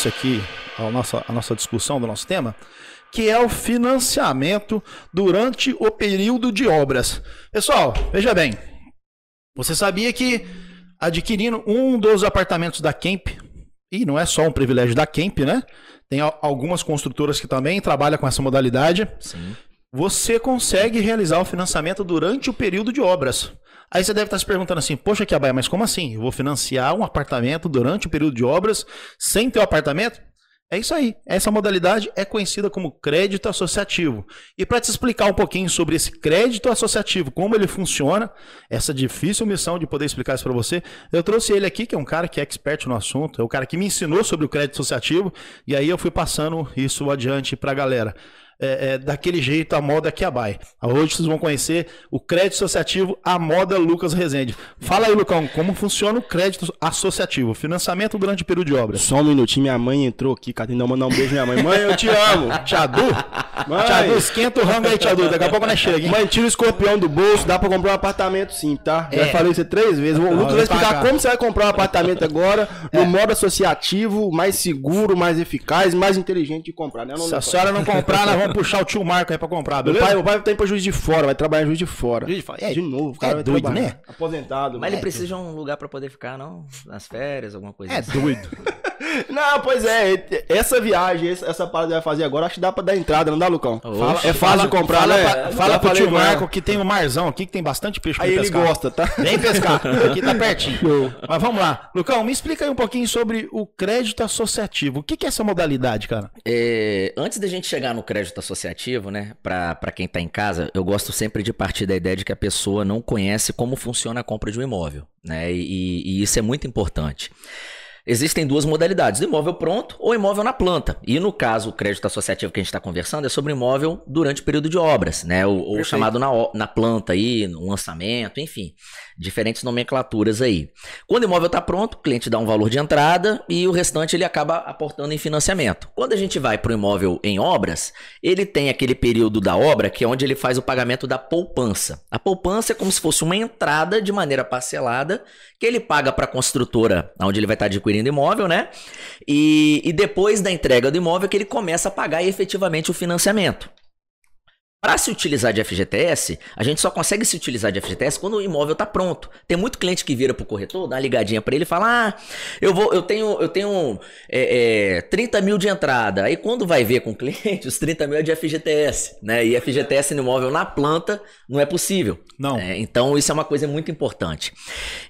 início aqui a nossa, a nossa discussão do nosso tema, que é o financiamento durante o período de obras. Pessoal, veja bem, você sabia que adquirindo um dos apartamentos da Kemp, e não é só um privilégio da Kemp, né? Tem algumas construtoras que também trabalham com essa modalidade. Sim. Você consegue realizar o financiamento durante o período de obras. Aí você deve estar se perguntando assim, poxa, Kiabaia, mas como assim? Eu vou financiar um apartamento durante o período de obras sem ter o apartamento? É isso aí. Essa modalidade é conhecida como crédito associativo. E para te explicar um pouquinho sobre esse crédito associativo, como ele funciona, essa difícil missão de poder explicar isso para você, eu trouxe ele aqui, que é um cara que é expert no assunto, é o cara que me ensinou sobre o crédito associativo, e aí eu fui passando isso adiante para a galera é, é, daquele jeito a moda que abai. Hoje vocês vão conhecer o crédito associativo a moda Lucas Rezende. Fala aí, Lucão, como funciona o crédito associativo? Financiamento durante o período de obras. Só um minutinho, minha mãe entrou aqui, Catarina, mandar um beijo minha mãe. Mãe, eu te amo. Tiadu? Tiadu, esquenta o rango aí, Tiadu. Daqui a pouco nós chega, hein? Mãe, tira o escorpião do bolso, dá pra comprar um apartamento sim, tá? É. Já falei isso três vezes. O Lucas vai explicar como você vai comprar um apartamento agora, no é. modo associativo, mais seguro, mais eficaz, mais inteligente de comprar, né? Se a senhora não comprar, nós vamos puxar o tio Marco aí pra comprar, beleza? Meu pai, meu pai tá indo pra Juiz de Fora, vai trabalhar em Juiz de Fora. Juiz de Fora. É, de novo, o cara é doido, trabalhar. né? Aposentado. Mas ele é precisa de um lugar pra poder ficar, não? Nas férias, alguma coisa é assim. É doido. não, pois é, essa viagem, essa parada vai fazer agora, acho que dá pra dar entrada, não dá, Lucão? Fala, é fácil de comprar, fala, né? Pra, fala pro tio Marco que tem um marzão aqui, que tem bastante peixe pra Aí pescar. ele gosta, tá? Vem pescar, aqui tá pertinho. Mas vamos lá. Lucão, me explica aí um pouquinho sobre o crédito associativo. O que, que é essa modalidade, cara? É, antes da gente chegar no crédito associativo, né, para quem está em casa, eu gosto sempre de partir da ideia de que a pessoa não conhece como funciona a compra de um imóvel, né, e, e isso é muito importante. Existem duas modalidades, imóvel pronto ou imóvel na planta. E no caso, o crédito associativo que a gente está conversando é sobre imóvel durante o período de obras, né? Ou, ou chamado na, na planta aí, no lançamento, enfim diferentes nomenclaturas aí. Quando o imóvel está pronto, o cliente dá um valor de entrada e o restante ele acaba aportando em financiamento. Quando a gente vai para o imóvel em obras, ele tem aquele período da obra que é onde ele faz o pagamento da poupança. A poupança é como se fosse uma entrada de maneira parcelada que ele paga para a construtora, onde ele vai estar tá adquirindo imóvel, né? E, e depois da entrega do imóvel que ele começa a pagar efetivamente o financiamento. Para se utilizar de FGTS, a gente só consegue se utilizar de FGTS quando o imóvel está pronto. Tem muito cliente que vira pro corretor, dá uma ligadinha para ele e fala: Ah, eu vou, eu tenho, eu tenho é, é, 30 mil de entrada. Aí quando vai ver com o cliente, os 30 mil é de FGTS, né? E FGTS no imóvel na planta não é possível. Não. É, então isso é uma coisa muito importante.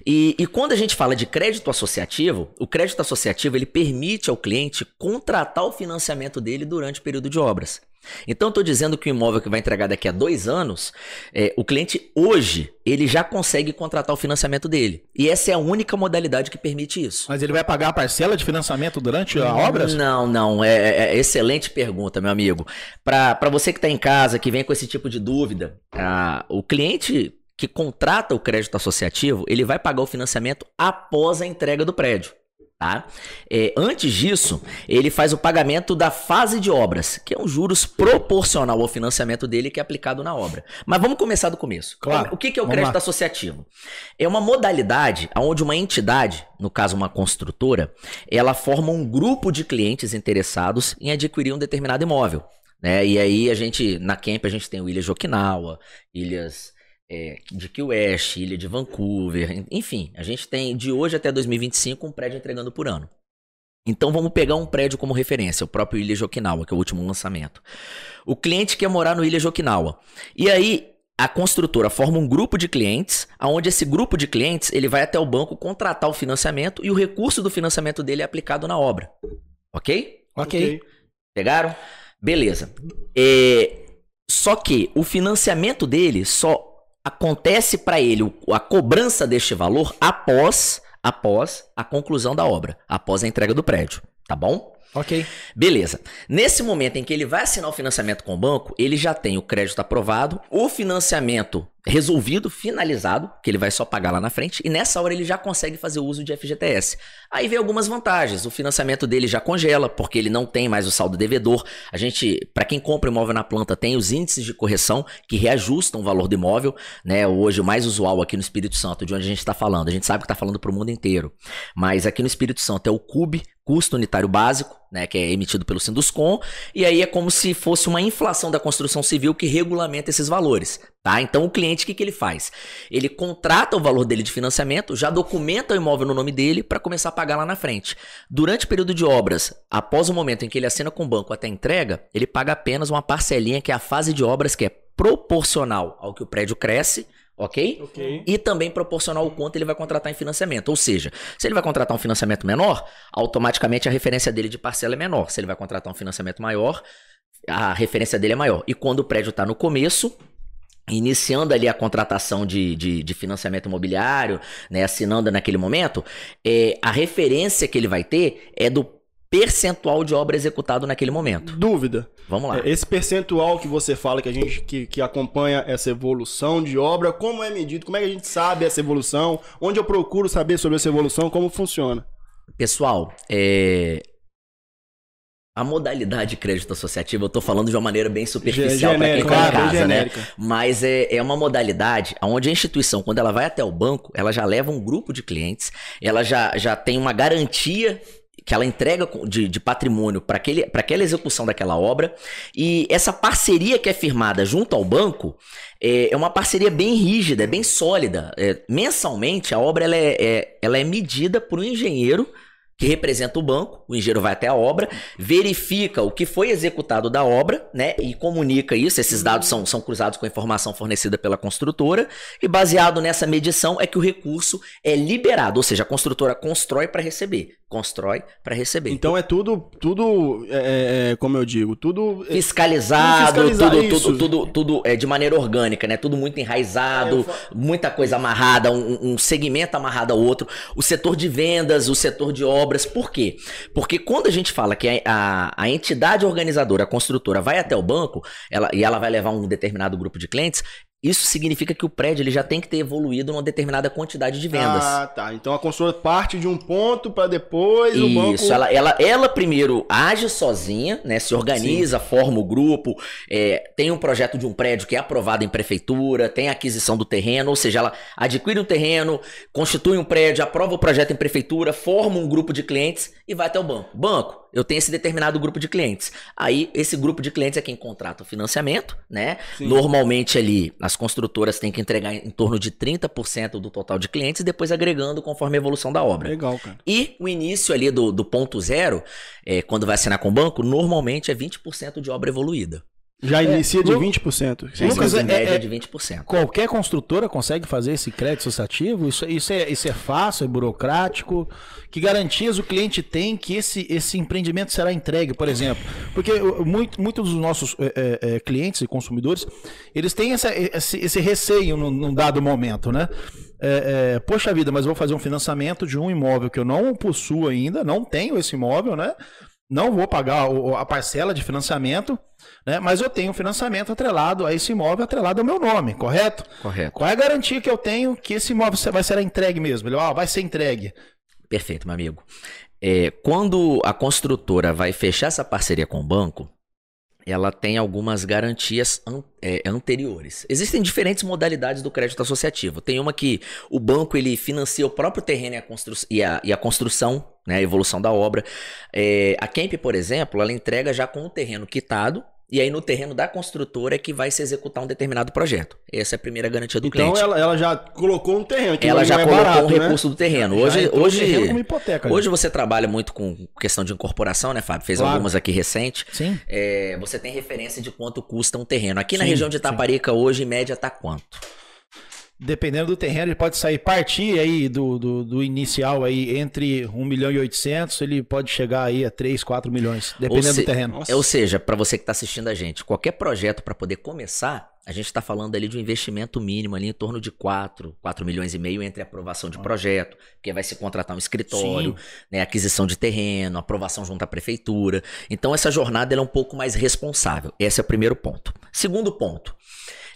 E, e quando a gente fala de crédito associativo, o crédito associativo ele permite ao cliente contratar o financiamento dele durante o período de obras. Então, estou dizendo que o imóvel que vai entregar daqui a dois anos, é, o cliente hoje, ele já consegue contratar o financiamento dele. E essa é a única modalidade que permite isso. Mas ele vai pagar a parcela de financiamento durante a obra? Não, não. É, é, é excelente pergunta, meu amigo. Para você que está em casa, que vem com esse tipo de dúvida, a, o cliente que contrata o crédito associativo, ele vai pagar o financiamento após a entrega do prédio. Tá? É, antes disso, ele faz o pagamento da fase de obras, que é um juros proporcional ao financiamento dele que é aplicado na obra. Mas vamos começar do começo. Claro. O que, é o crédito lá. associativo? É uma modalidade onde uma entidade, no caso uma construtora, ela forma um grupo de clientes interessados em adquirir um determinado imóvel. Né? E aí a gente, na Camp, a gente tem o Ilhas de Okinawa, Ilhas é, de Key West, Ilha de Vancouver, enfim, a gente tem de hoje até 2025 um prédio entregando por ano. Então vamos pegar um prédio como referência, o próprio Ilha de Okinawa, que é o último lançamento. O cliente quer morar no Ilha de Okinawa. E aí a construtora forma um grupo de clientes, aonde esse grupo de clientes ele vai até o banco contratar o financiamento e o recurso do financiamento dele é aplicado na obra. Ok? Ok. Pegaram? Beleza. É... Só que o financiamento dele só acontece para ele a cobrança deste valor após após a conclusão da obra, após a entrega do prédio, tá bom? Ok. Beleza. Nesse momento em que ele vai assinar o financiamento com o banco, ele já tem o crédito aprovado, o financiamento resolvido, finalizado, que ele vai só pagar lá na frente, e nessa hora ele já consegue fazer uso de FGTS. Aí vem algumas vantagens. O financiamento dele já congela, porque ele não tem mais o saldo devedor. A gente, para quem compra imóvel na planta, tem os índices de correção que reajustam o valor do imóvel, né? Hoje o mais usual aqui no Espírito Santo, de onde a gente está falando. A gente sabe que está falando para o mundo inteiro, mas aqui no Espírito Santo é o CUB, custo unitário básico, né, que é emitido pelo Sinduscom, e aí é como se fosse uma inflação da construção civil que regulamenta esses valores, tá? Então o cliente o que, que ele faz? Ele contrata o valor dele de financiamento, já documenta o imóvel no nome dele para começar a pagar lá na frente. Durante o período de obras, após o momento em que ele assina com o banco até entrega, ele paga apenas uma parcelinha que é a fase de obras que é proporcional ao que o prédio cresce ok? Ok. E também proporcional ao quanto ele vai contratar em financiamento. Ou seja, se ele vai contratar um financiamento menor, automaticamente a referência dele de parcela é menor. Se ele vai contratar um financiamento maior, a referência dele é maior. E quando o prédio está no começo, iniciando ali a contratação de, de, de, financiamento imobiliário, né, assinando naquele momento, é, a referência que ele vai ter é do percentual de obra executado naquele momento. Dúvida. Vamos lá. Esse percentual que você fala que a gente que, que acompanha essa evolução de obra, como é medido? Como é que a gente sabe essa evolução? Onde eu procuro saber sobre essa evolução? Como funciona? Pessoal, é, a modalidade de crédito associativo, eu tô falando de uma maneira bem superficial para quem tá em casa, né? Mas é, é uma modalidade onde a instituição, quando ela vai até o banco, ela já leva um grupo de clientes, ela já, já tem uma garantia que ela entrega de, de patrimônio para aquela execução daquela obra. E essa parceria que é firmada junto ao banco é, é uma parceria bem rígida, é bem sólida. É, mensalmente, a obra ela é, é, ela é medida por um engenheiro que representa o banco, o engenheiro vai até a obra, verifica o que foi executado da obra, né, e comunica isso, esses dados são, são cruzados com a informação fornecida pela construtora, e baseado nessa medição é que o recurso é liberado, ou seja, a construtora constrói para receber constrói para receber. Então é tudo, tudo, é, é, é como eu digo, tudo é, fiscalizado, tudo, tudo, tudo, tudo, é de maneira orgânica, né? Tudo muito enraizado, é, muita coisa amarrada, um, um, segmento amarrado ao outro. O setor de vendas, o setor de obras, por quê? Porque quando a gente fala que a, a, a entidade organizadora, a construtora, vai até o banco, ela, e ela vai levar um determinado grupo de clientes, isso significa que o prédio ele já tem que ter evoluído numa determinada quantidade de vendas. Ah, tá. Então a construtora parte de um ponto para depois Isso, o banco... Isso, ela, ela, ela primeiro age sozinha, né? Se organiza, Sim. forma o grupo, é, tem um projeto de um prédio que é aprovado em prefeitura, tem a aquisição do terreno, ou seja, ela adquire um terreno, constitui um prédio, aprova o projeto em prefeitura, forma um grupo de clientes e vai até o banco. Banco, eu tenho esse determinado grupo de clientes. Aí, esse grupo de clientes é quem contrata o financiamento, né? Sim. Normalmente ali, as construtoras têm que entregar em torno de 30% do total de clientes depois agregando conforme a evolução da obra. Legal, cara. E o início ali do, do ponto zero, é, quando vai assinar com o banco, normalmente é 20% de obra evoluída. Já é, inicia de 20%. Sim, Lucas, é, média é, de 20%. Qualquer construtora consegue fazer esse crédito associativo? Isso, isso, é, isso é fácil, é burocrático? Que garantias o cliente tem que esse, esse empreendimento será entregue, por exemplo? Porque muito, muitos dos nossos é, é, é, clientes e consumidores, eles têm essa, esse, esse, receio num, num, dado momento, né? É, poxa vida, mas vou fazer um financiamento de um imóvel que eu não possuo ainda, não tenho esse imóvel, né? Não vou pagar a parcela de financiamento né? Mas eu tenho financiamento atrelado a esse imóvel, atrelado ao meu nome, correto? Correto. Qual é a garantia que eu tenho que esse imóvel vai ser entregue mesmo? Ele ah, vai ser entregue. Perfeito, meu amigo. É, quando a construtora vai fechar essa parceria com o banco, ela tem algumas garantias an é, anteriores. Existem diferentes modalidades do crédito associativo. Tem uma que o banco ele financia o próprio terreno e a, constru e a, e a construção, né, a evolução da obra. É, a Kemp, por exemplo, ela entrega já com o terreno quitado e aí no terreno da construtora é que vai se executar um determinado projeto. Essa é a primeira garantia do então, cliente. Então ela, ela, já colocou um terreno. ela já é colocou barato, um né? recurso do terreno. Hoje, hoje, terreno hipoteca, hoje você trabalha muito com questão de incorporação, né, Fábio? Fez claro. algumas aqui recente. Sim. É, você tem referência de quanto custa um terreno. Aqui sim, na região de Itaparica sim. hoje, em média, tá quanto? Dependendo do terreno, ele pode sair partir aí do, do, do, inicial aí entre 1 milhão e 800, ele pode chegar aí a 3, 4 milhões, dependendo se, do terreno. Nossa. Ou seja, para você que está assistindo a gente, qualquer projeto para poder começar, a gente está falando ali de um investimento mínimo ali em torno de 4, 4 milhões e meio entre aprovação de projeto, porque vai se contratar um escritório, né, aquisição de terreno, aprovação junto à prefeitura. Então essa jornada é um pouco mais responsável. Esse é o primeiro ponto. Segundo ponto,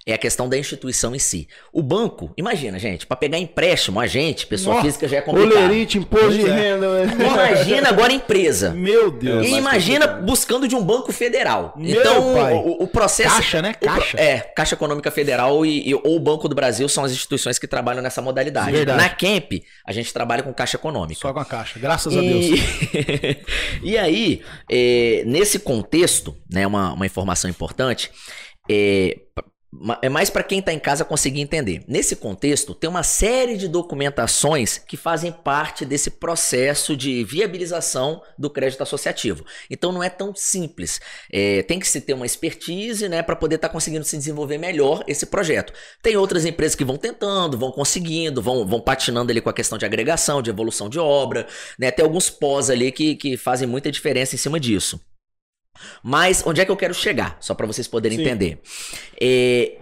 é a questão da instituição em si. O banco, imagina, gente, para pegar empréstimo, a gente, pessoa Nossa, física já é complicado. Olerite, imposto de é. renda. né? Imagina agora empresa. Meu Deus. E imagina buscando de um banco federal. Meu então, pai. o, o processo. Caixa, né? o Caixa. é, Caixa Econômica Federal e, e- ou o Banco do Brasil são as instituições que trabalham nessa modalidade. Verdade. Na Camp, a gente trabalha com Caixa Econômica. Só com a caixa. Graças a Deus. E, e aí, é, nesse contexto, né, uma, uma informação importante, é, é mais para quem está em casa conseguir entender. Nesse contexto, tem uma série de documentações que fazem parte desse processo de viabilização do crédito associativo. Então não é tão simples. É, tem que se ter uma expertise né, para poder estar conseguindo se desenvolver melhor esse projeto. Tem outras empresas que vão tentando, vão conseguindo, vão, vão patinando ali com a questão de agregação, de evolução de obra. Né? Tem alguns pós ali que, que fazem muita diferença em cima disso. Mas onde é que eu quero chegar? Só para vocês poderem Sim. entender. É,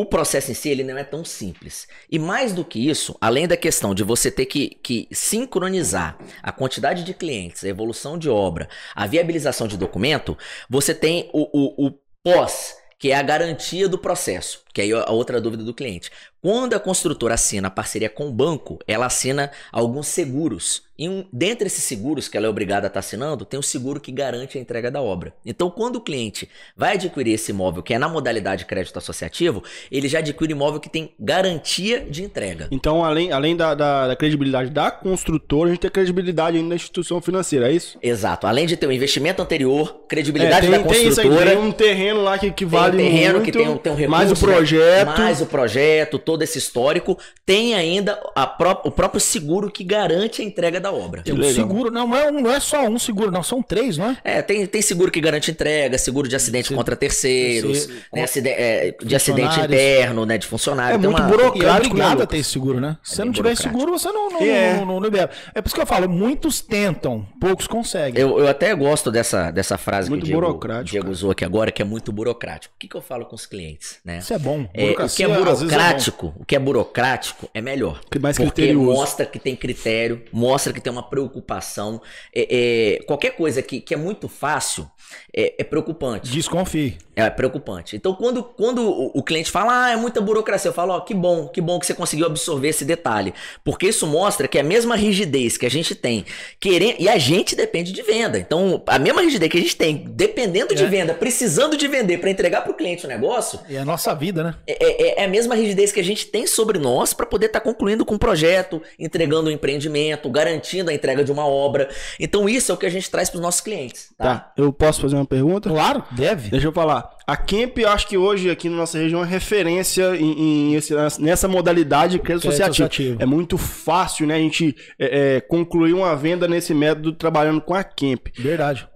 o processo em si ele não é tão simples. E mais do que isso, além da questão de você ter que, que sincronizar a quantidade de clientes, a evolução de obra, a viabilização de documento, você tem o, o, o pós, que é a garantia do processo, que aí é a outra dúvida do cliente. Quando a construtora assina a parceria com o banco, ela assina alguns seguros. E um, dentre esses seguros que ela é obrigada a estar assinando, tem o seguro que garante a entrega da obra. Então, quando o cliente vai adquirir esse imóvel, que é na modalidade crédito associativo, ele já adquire imóvel que tem garantia de entrega. Então, além, além da, da- da credibilidade da construtora, a gente tem credibilidade ainda da instituição financeira, é isso? Exato. Além de ter o investimento anterior, credibilidade É, da tem, tem isso aí, construtora. tem um terreno lá que, que Tem vale um terreno muito, que tem um, tem um recurso, mais o né? projeto. mais o projeto, todo esse histórico, tem ainda a pró- o próprio seguro que garante a entrega da obra. Tem um legal. seguro, não, não é, um- não é só um seguro, não, são três, não é? É, tem, tem seguro que garante entrega, seguro de acidente Sim. contra terceiros, Terceiro, né, acide- é, de acidente interno, né, de funcionário. É Tem muito uma- buro- E é Burocrático, né, esse seguro, né? Se você bem não tiver burocrático. seguro, você não, não, É. não, não libera. É por isso que eu falo, muitos tentam, poucos conseguem. Eu, eu até gosto dessa, dessa frase Muito que o Diego, burocrático, Diego cara. usou aqui agora, que é muito burocrático. O que, que eu falo com os clientes, né? Isso é bom. É, o que é vezes, burocrático, o que é burocrático é melhor. Que mais porque mostra que tem critério, mostra que tem uma preocupação. É, é, qualquer coisa que, que é muito fácil é, é preocupante. Desconfie. É preocupante. Então, quando, quando o, o cliente fala, ah, é muita burocracia, eu falo, ó, que bom, que bom que você conseguiu absorver esse detalhe. Porque isso mostra que a mesma rigidez que a gente tem, querendo, e a gente depende de venda. Então, a mesma rigidez que a gente tem, dependendo de É. venda, precisando de vender para entregar para o cliente o negócio, é a nossa vida, né? é, é- é a mesma rigidez que a gente tem sobre nós para poder estar concluindo com um projeto, entregando um empreendimento, garantindo a entrega de uma obra. Então, isso é o que a gente traz para os nossos clientes. Tá? Tá, eu posso fazer uma pergunta? Claro, deve. Deixa eu falar. A Kemp, eu acho que hoje aqui na nossa região é referência em, em esse- nessa modalidade de crédito Crédito associativo. associativo. É muito fácil, né? A gente é, é, concluir uma venda nesse método trabalhando com a Kemp. Verdade.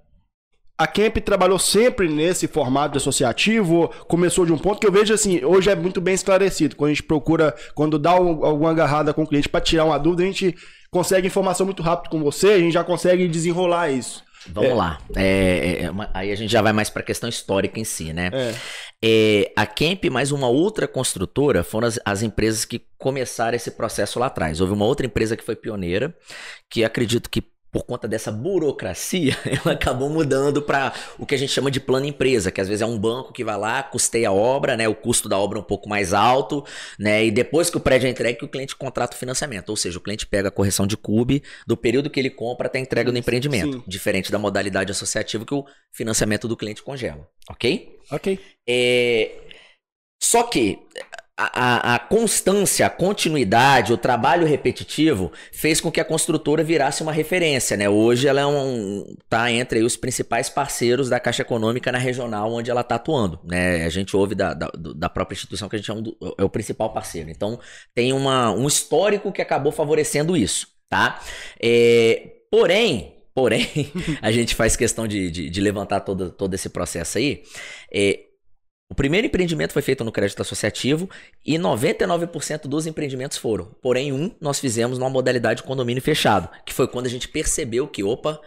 A Kemp trabalhou sempre nesse formato de associativo, ou começou de um ponto que eu vejo assim, hoje é muito bem esclarecido. Quando a gente procura, quando dá um- alguma agarrada com o cliente para tirar uma dúvida, a gente consegue informação muito rápido com você, a gente já consegue desenrolar isso. Vamos lá. É, é, é aí a gente já vai mais para a questão histórica em si, né? É. É, a Kemp mais uma outra construtora foram as, as empresas que começaram esse processo lá atrás. Houve uma outra empresa que foi pioneira, que acredito que por conta dessa burocracia, ela acabou mudando para o que a gente chama de plano empresa, que às vezes é um banco que vai lá, custeia a obra, né, o custo da obra é um pouco mais alto, né, e depois que o prédio é entregue, o cliente contrata o financiamento, ou seja, o cliente pega a correção de CUB do período que ele compra até a entrega do empreendimento, Sim. diferente da modalidade associativa que o financiamento do cliente congela, ok? Ok. É, Só que a, a- constância, a continuidade, o trabalho repetitivo fez com que a construtora virasse uma referência, né? Hoje ela é um, tá entre os principais parceiros da Caixa Econômica na regional onde ela está atuando, né? A gente ouve da, da, da própria instituição que a gente é, um é o principal parceiro. Então tem uma, um histórico que acabou favorecendo isso, tá? É, porém, porém, a gente faz questão de, de, de levantar todo, todo esse processo aí. É, o primeiro empreendimento foi feito no crédito associativo e 99% dos empreendimentos foram. Porém, um nós fizemos numa modalidade de condomínio fechado, que foi quando a gente percebeu que, opa,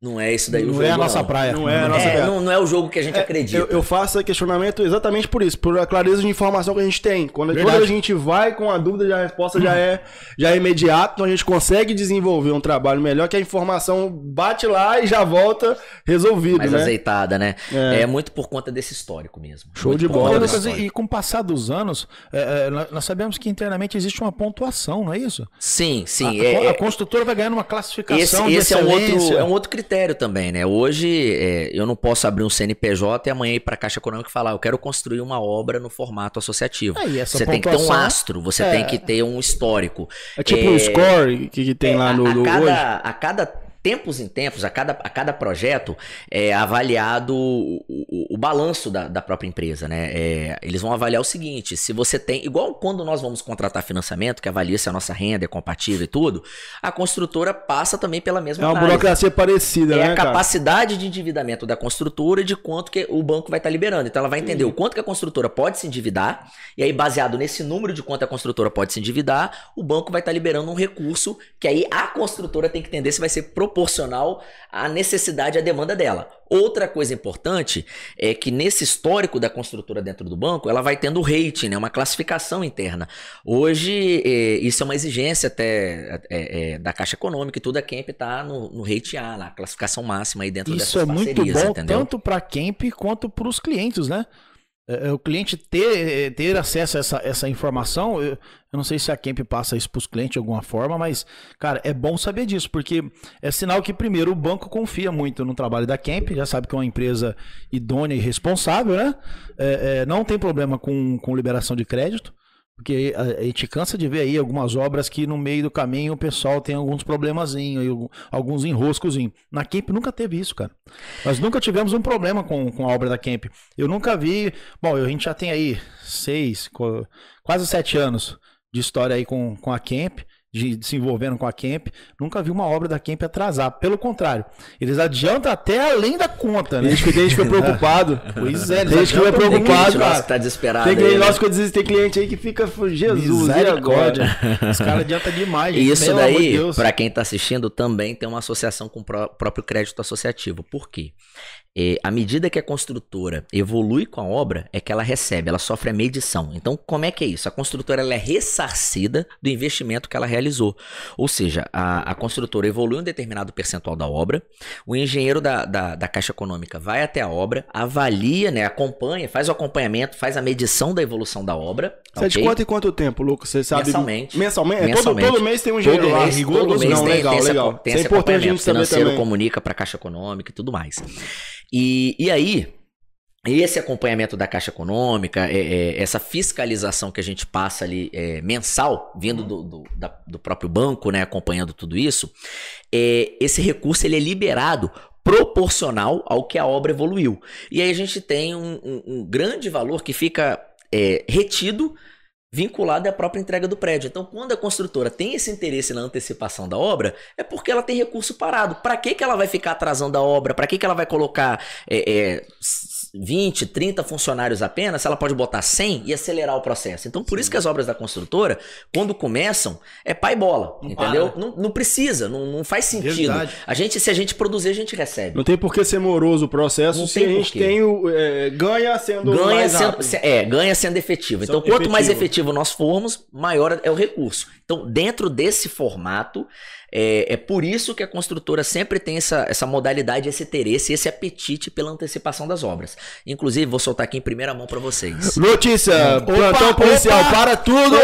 Não é isso daí não o jogo. é a nossa não. praia. Não é a nossa É, praia. não, não é o jogo que a gente É, acredita. Eu, eu faço questionamento exatamente por isso, por a clareza de informação que a gente tem. Quando a gente vai com a dúvida, já a resposta já é, já é imediata, então a gente consegue desenvolver um trabalho melhor, que a informação bate lá e já volta resolvido, mais né? azeitada, né? É. É. muito por conta desse histórico mesmo. Show Muito de bola. e, com o passar dos anos, é, é, nós sabemos que internamente existe uma pontuação, não é isso? Sim, sim. a, é- a é- construtora vai ganhando uma classificação esse de esse é, um outro, é um outro critério também, né? Hoje é, eu não posso abrir um CNPJ e amanhã ir para a Caixa Econômica e falar, eu quero construir uma obra no formato associativo. É, você tem que ter um astro, você é. tem que ter um histórico. É tipo É, um score que, que tem lá a, no, a no cada, hoje. a cada tempos em tempos, a cada, a cada projeto é avaliado o, o, o balanço da, da própria empresa, né? É, eles vão avaliar o seguinte: se você tem, igual quando nós vamos contratar financiamento, que avalia se a nossa renda é compatível e tudo, a construtora passa também pela mesma É uma análise. burocracia parecida, É né, a cara? capacidade de endividamento da construtora e de quanto que o banco vai estar liberando. Então ela vai entender o quanto que a construtora pode se endividar, e aí, baseado nesse número de quanto a construtora pode se endividar, o banco vai estar liberando um recurso que aí a construtora tem que entender se vai ser proporcional à necessidade e à demanda dela. Outra coisa importante é que nesse histórico da construtora dentro do banco, ela vai tendo rating, né, uma classificação interna. Hoje, eh, isso é uma exigência até eh, eh, da Caixa Econômica e tudo, a Kemp está no, no rate A, na classificação máxima aí dentro Isso dessas é muito parcerias, bom entendeu? tanto para a Camp quanto para os clientes, né? É, é, O cliente ter, ter acesso a essa, essa informação, eu, não sei se a Camp passa isso para os clientes de alguma forma, mas, cara, é bom saber disso, porque é sinal que, primeiro, o banco confia muito no trabalho da Camp, já sabe que é uma empresa idônea e responsável, né? É, é, não tem problema com, com liberação de crédito. Porque a gente cansa de ver aí algumas obras que no meio do caminho o pessoal tem alguns problemazinhos, alguns enroscozinhos. Na Camp nunca teve isso, cara. Nós nunca tivemos um problema com, com a obra da Camp. Eu nunca vi. Bom, a gente já tem aí seis, quase sete anos de história aí com, com a Camp, de se envolvendo com a Camp. Nunca vi uma obra da Camp atrasar. Pelo contrário, eles adiantam até além da conta, né? Gente que- gente que fica preocupado. Pois é, gente que muito. preocupado, cliente nosso cara. que tá desesperado Tem aí, cliente, né? nossa, que eu desisto, tem cliente aí que fica, Jesus, e agora? Misericórdia. Os caras adiantam demais. E isso de daí, para quem está assistindo, também tem uma associação com o pró- próprio crédito associativo. Por quê? É, à medida que a construtora evolui com a obra, é que ela recebe, ela sofre a medição. Então, como é que é isso? A construtora ela é ressarcida do investimento que ela realizou. Ou seja, a, a construtora evolui um determinado percentual da obra, o engenheiro da, da, da Caixa Econômica vai até a obra, avalia, né, acompanha, faz o acompanhamento, faz a medição da evolução da obra. Você é de ok? quanto em quanto tempo, Lucas? Você sabe? Mensalmente. Mensalmente? É, todo- Mensalmente. Todo, mês tem um engenheiro Todo lá, mês, rigoroso? todo mês não, tem, legal, tem esse, legal. tem é esse importante a acompanhamento. saber financeiro também. comunica para a Caixa Econômica e tudo mais. E, e aí, esse acompanhamento da Caixa Econômica, é, é, essa fiscalização que a gente passa ali é, mensal, vindo do, do, da- do próprio banco, né, acompanhando tudo isso, é, esse recurso ele é liberado proporcional ao que a obra evoluiu. E aí a gente tem um, um- um grande valor que fica é, retido vinculado à própria entrega do prédio. Então, quando a construtora tem esse interesse na antecipação da obra, é porque ela tem recurso parado. Para que, que ela vai ficar atrasando a obra? Para que, que ela vai colocar é, é, s- 20, 30 funcionários apenas? Se ela pode botar 100 e acelerar o processo. Então, por isso que as obras da construtora, quando começam, é pai bola, Não entendeu? para. Não, não precisa, não, não faz sentido. Verdade. A gente, se a gente produzir, a gente recebe. Não tem por que ser moroso o processo Não se tem a gente tem o. é, ganha sendo ganha mais sendo, rápido. é, ganha sendo efetivo. Então, quanto mais efetivo. Nós formos, maior é o recurso. Então, dentro desse formato, é, é por isso que a construtora sempre tem essa, essa modalidade, esse interesse, esse apetite pela antecipação das obras. Inclusive, vou soltar aqui em primeira mão para vocês. Notícia! plantão policial, opa, para tudo!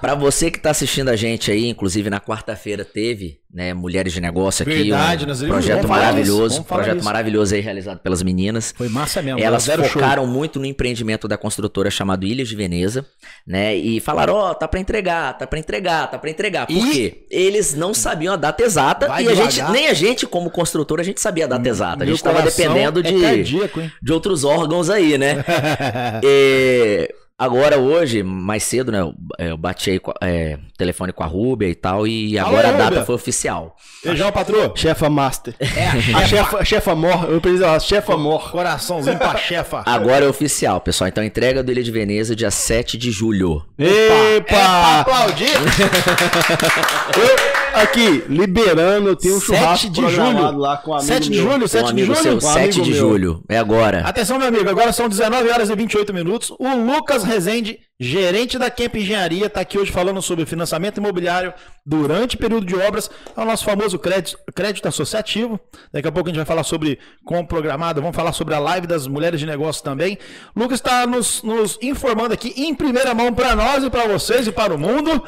Para você que tá assistindo a gente aí, inclusive na quarta-feira teve, né, Mulheres de Negócio aqui, Verdade, um projeto maravilhoso, falar projeto disso. maravilhoso aí realizado pelas meninas. Foi massa mesmo. Elas deram show. focaram muito no empreendimento da construtora chamado Ilhas de Veneza, né? E falaram, ó, tá pra entregar, tá pra entregar, tá pra entregar. Por E- quê? Eles não sabiam a data exata Vai e a devagar. gente, nem a gente como construtora, a gente sabia a data exata. A gente tava coração dependendo é de, cardíaco, hein? de outros órgãos aí, né? E agora hoje, mais cedo, né? eu- Eu bati a- é, telefone com a Rúbia e tal, e agora aí, a data Rúbia. foi oficial. Feijão, patroa. Chefa Master. É, A chefa, chefa mor, eu preciso falar, chefa mor. Coraçãozinho pra chefa. Agora é oficial, pessoal. Então, entrega do Ilha de Veneza, dia 7 de julho. É pra Epa! aplaudir. aqui, liberando, eu tenho um 7 churrasco de julho. lá com um amigo 7 de julho, 7 Um de julho. seu, Um 7 amigo de julho. É agora. Atenção, meu amigo, agora são 19 horas e 28 minutos. O Lucas Rezende, gerente da Camp Engenharia, está aqui hoje falando sobre financiamento imobiliário durante o período de obras. É o nosso famoso crédito, crédito associativo. Daqui a pouco a gente vai falar sobre como programado, vamos falar sobre a live das mulheres de negócio também. Lucas está nos, nos informando aqui em primeira mão para nós e para vocês e para o mundo.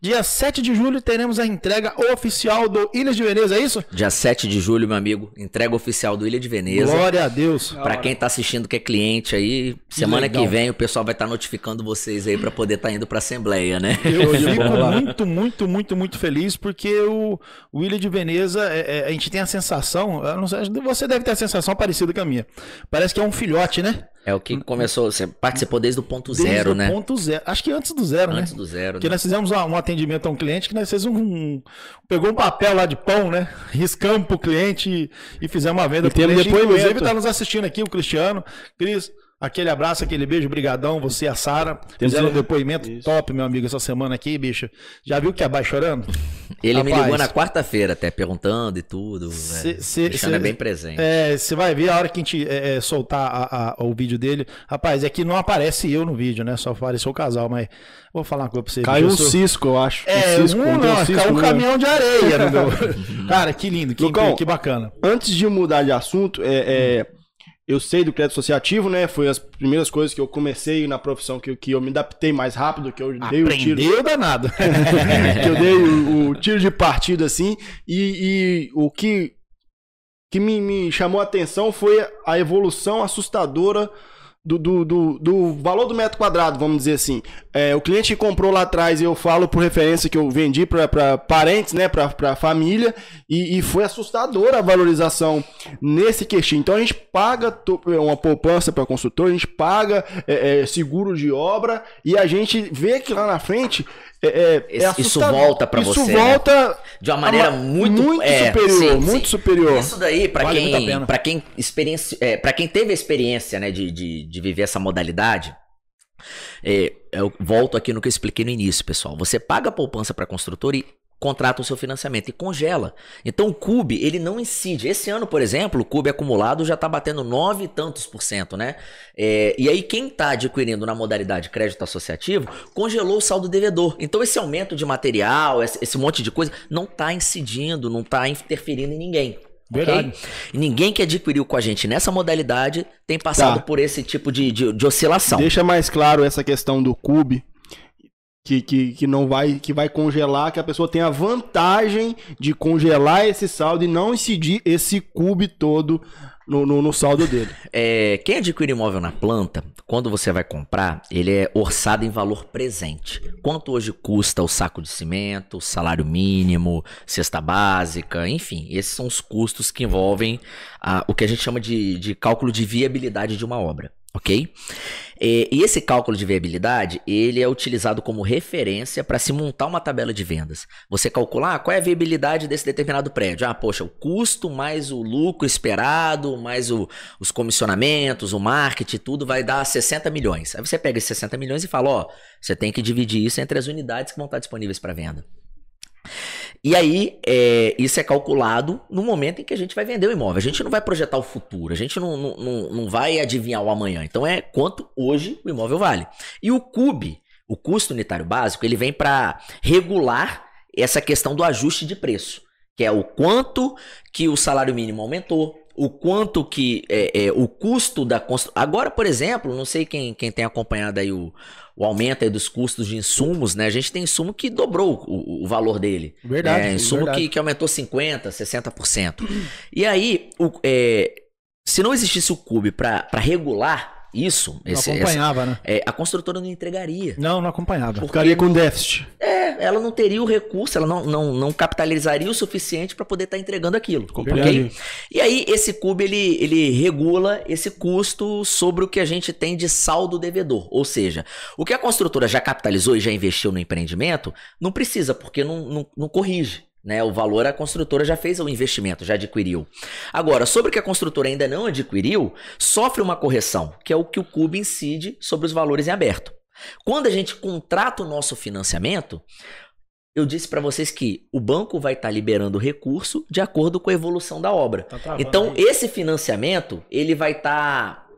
Dia 7 de julho teremos a entrega oficial do Ilhas de Veneza, é isso? Dia 7 de julho, meu amigo, entrega oficial do Ilha de Veneza. Glória a Deus. Pra quem tá assistindo que é cliente aí, semana que legal. vem o pessoal vai estar notificando vocês aí pra poder estar indo pra assembleia, né? Eu fico muito, muito, muito, muito feliz porque o, o Ilha de Veneza, é- é, a gente tem a sensação, eu não sei, você deve ter a sensação parecida com a minha. Parece que é um filhote, né? É o que começou, você participou desde o ponto Desde zero, o né? ponto zero. Acho que antes do zero, Antes né? do zero, Porque né? nós fizemos um, atendimento a um cliente que nós fizemos um, um- Pegou um papel lá de pão, né? Riscamos pro cliente e, e fizemos uma venda E pro temos cliente. depoimento. Inclusive, tá nos assistindo aqui o Cristiano. Cris, aquele abraço, aquele beijo, brigadão, você e a Sara. Temos- Fizeram um depoimento Isso. top, meu amigo, essa semana aqui, bicho. Já viu que é baixo chorando? Ele me Rapaz. ligou na quarta-feira até perguntando e tudo. Cê- é. cê- cê- é bem presente. É, você vai ver a hora que a gente é, é, soltar a- a- o vídeo dele. Rapaz, é que não aparece eu no vídeo, né? Só apareceu o casal, mas vou falar uma coisa pra você. Caiu um cisco, eu acho. É, um cisco, um, não, cisco caiu um caminhão de areia no meu. Cara, que lindo, que, Lucão, que bacana. Antes de mudar de assunto, é, é, eu sei do crédito associativo, né? Foi as primeiras coisas que eu comecei na profissão que, eu- que eu me adaptei mais rápido, que eu dei o tiro. Aprendeu danado. que eu dei o, o tiro de partida assim. E, e o que, que me, me chamou a atenção foi a evolução assustadora do, do, do, do valor do metro quadrado, vamos dizer assim. É, o cliente comprou lá atrás, eu falo por referência que eu vendi para parentes, né, para família, e, e foi assustadora a valorização nesse queixinho. Então a gente paga to- uma poupança para construtor, a gente paga é, é, seguro de obra, e a gente vê que lá na frente. É, é, é Isso- isso volta pra Isso você, né? volta De uma maneira a ma- muito, muito é, superior, sim, muito sim. superior. Isso daí, pra Vale quem, pena. pra quem experiência, é, para quem teve a experiência, né, de, de, de viver essa modalidade, eu volto aqui no que eu expliquei no início, pessoal. Você paga a poupança para construtor e contrata o seu financiamento e congela. Então o CUB, ele não incide. Esse ano, por exemplo, o CUB acumulado já está batendo nove e tantos por cento, né? É, e aí quem está adquirindo na modalidade crédito associativo, congelou o saldo devedor. Então esse aumento de material, esse, esse monte de coisa, não está incidindo, não está interferindo em ninguém. Verdade. E ninguém que adquiriu com a gente nessa modalidade tem passado Tá. por esse tipo de, de, de oscilação. Deixa mais claro essa questão do cube. Que, que, que não vai que vai congelar, que a pessoa tem a vantagem de congelar esse saldo e não incidir esse cube todo no, no, no saldo dele. É, quem adquire imóvel na planta, quando você vai comprar, ele é orçado em valor presente. Quanto hoje custa o saco de cimento, salário mínimo, cesta básica, enfim, esses são os custos que envolvem ah, o que a gente chama de, de cálculo de viabilidade de uma obra, ok? É, e esse cálculo de viabilidade, ele é utilizado como referência para se montar uma tabela de vendas. Você calcular ah, qual é a viabilidade desse determinado prédio. Ah, poxa, o custo mais o lucro esperado, mais o- os comissionamentos, o marketing, tudo vai dar 60 milhões. Aí você pega esses 60 milhões e fala, ó, você tem que dividir isso entre as unidades que vão estar disponíveis para venda. E aí, é, isso é calculado no momento em que a gente vai vender o imóvel. A gente não vai projetar o futuro, a gente não, não, não, não vai adivinhar o amanhã. Então é quanto hoje o imóvel vale. E o CUB, o custo unitário básico, ele vem para regular essa questão do ajuste de preço, que é o quanto que o salário mínimo aumentou, o quanto que é, é, o custo da construção. Agora, por exemplo, não sei quem, quem tem acompanhado aí o, o aumento dos custos de insumos, né? A gente tem insumo que dobrou o, o valor dele. Verdade, É, insumo verdade. Que, que aumentou 50%, 60%. E aí, o- é, se não existisse o CUB para regular isso, Não esse- essa- acompanhava, né? é, a construtora não entregaria. Não, não acompanhava. Porque Ficaria com déficit. é, ela não teria o recurso, ela não, não, não capitalizaria o suficiente para poder estar entregando aquilo. Verdade. ok? E aí, esse CUB ele, ele regula esse custo sobre o que a gente tem de saldo devedor. Ou seja, o que a construtora já capitalizou e já investiu no empreendimento, não precisa, porque não, não, não corrige. Né, o valor a construtora já fez o investimento, já adquiriu. Agora, sobre o que a construtora ainda não adquiriu, sofre uma correção, que é o que o CUB incide sobre os valores em aberto. Quando a gente contrata o nosso financiamento, eu disse para vocês que o banco vai estar tá liberando recurso de acordo com a evolução da obra. Tá então, aí. esse financiamento, ele vai estar. Tá,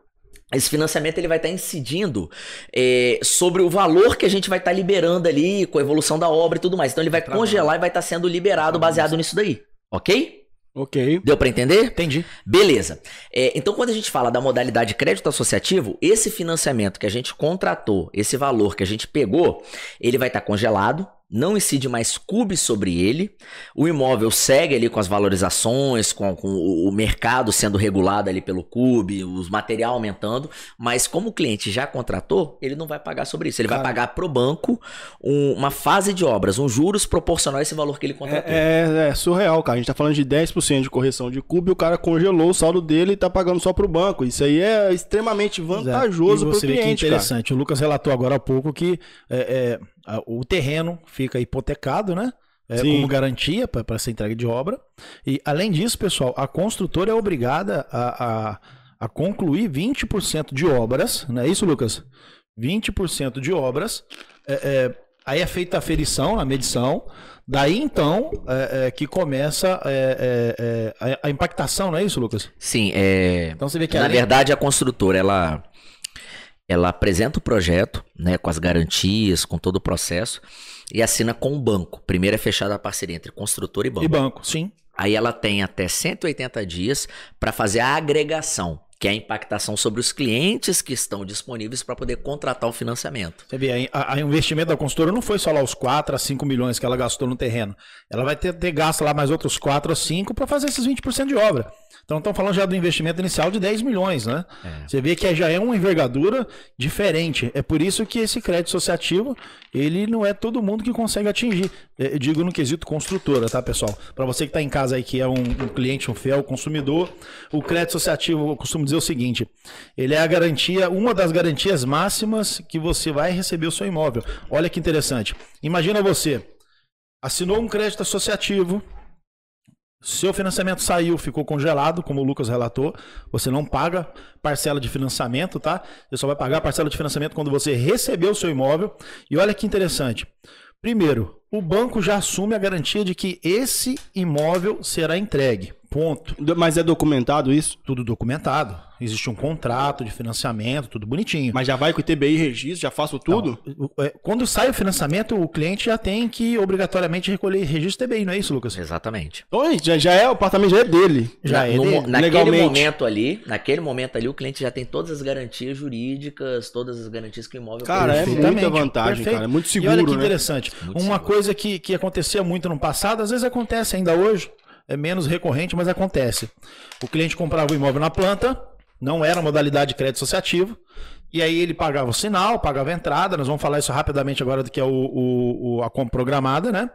esse financiamento ele vai estar tá incidindo é, sobre o valor que a gente vai estar tá liberando ali com a evolução da obra e tudo mais. Então ele vai congelar e vai estar tá sendo liberado baseado nisso daí. Ok? Ok. Deu para entender? Entendi. Beleza. É, então, quando a gente fala da modalidade crédito associativo, esse financiamento que a gente contratou, esse valor que a gente pegou, ele vai estar tá congelado não incide mais CUB sobre ele. O imóvel segue ali com as valorizações, com, com o mercado sendo regulado ali pelo CUB, os material aumentando, mas como o cliente já contratou, ele não vai pagar sobre isso. Ele Cara, vai pagar pro banco um, uma fase de obras, um juros proporcional a esse valor que ele contratou. É, é, é surreal, cara. A gente tá falando de 10% de correção de CUB e o cara congelou o saldo dele e tá pagando só pro banco. Isso aí é extremamente vantajoso para o cliente. Que interessante. Cara. O Lucas relatou agora há pouco que é, é o terreno fica hipotecado, né? É, como garantia para essa entrega de obra. E, além disso, pessoal, a construtora é obrigada a, a, a concluir 20% de obras, não é isso, Lucas? 20% de obras. É, é, aí é feita a ferição, a medição. Daí, então, é, é, que começa é, a, a, impactação, não é isso, Lucas? Sim. Então, você vê que Na além... verdade, a construtora, ela ela apresenta o projeto, né, com as garantias, com todo o processo, e assina com o banco. Primeiro é fechada a parceria entre construtor e banco. E banco, sim. Aí ela tem até 180 dias para fazer a agregação, que é a impactação sobre os clientes que estão disponíveis para poder contratar o financiamento. Você vê, a, a, investimento da construtora não foi só lá os 4 a 5 milhões que ela gastou no terreno. Ela vai ter, ter gasto lá mais outros 4 a 5 para fazer esses 20% de obra. Então estão falando já do investimento inicial de 10 milhões, né? É. Você vê que já é uma envergadura diferente. É por isso que esse crédito associativo, ele não é todo mundo que consegue atingir. É, eu digo no quesito construtora, tá, pessoal? Para você que está em casa aí, que é um, um, cliente, um fiel consumidor, o crédito associativo, eu costumo dizer o seguinte: ele é a garantia, uma das garantias máximas que você vai receber o seu imóvel. Olha que interessante. Imagina você, assinou um crédito associativo seu financiamento saiu, ficou congelado, como o Lucas relatou. Você não paga parcela de financiamento, tá? Você só vai pagar parcela de financiamento quando você recebeu o seu imóvel. E olha que interessante. Primeiro, o banco já assume a garantia de que esse imóvel será entregue. Ponto. Mas é documentado isso? Tudo documentado. Existe um contrato de financiamento, tudo bonitinho. Mas já vai com o TBI registro, já faço tudo? É, quando sai o financiamento, o cliente já tem que obrigatoriamente recolher registro TBI, não é isso, Lucas? Exatamente. Então, já, já é, o apartamento já é dele. Já, é dele. Naquele legalmente. momento ali, naquele momento ali, o cliente já tem todas as garantias jurídicas, todas as garantias que o imóvel Cara, é muita vantagem, Perfeito. cara. É muito seguro, E olha que né? interessante. Muito Uma seguro. coisa que, que acontecia muito no passado, às vezes acontece ainda hoje, é menos recorrente, mas acontece. O cliente comprava o imóvel na planta, não era modalidade de crédito associativo, e aí ele pagava o sinal, pagava a entrada, nós vamos falar isso rapidamente agora do que é o, o, o a compra programada, né?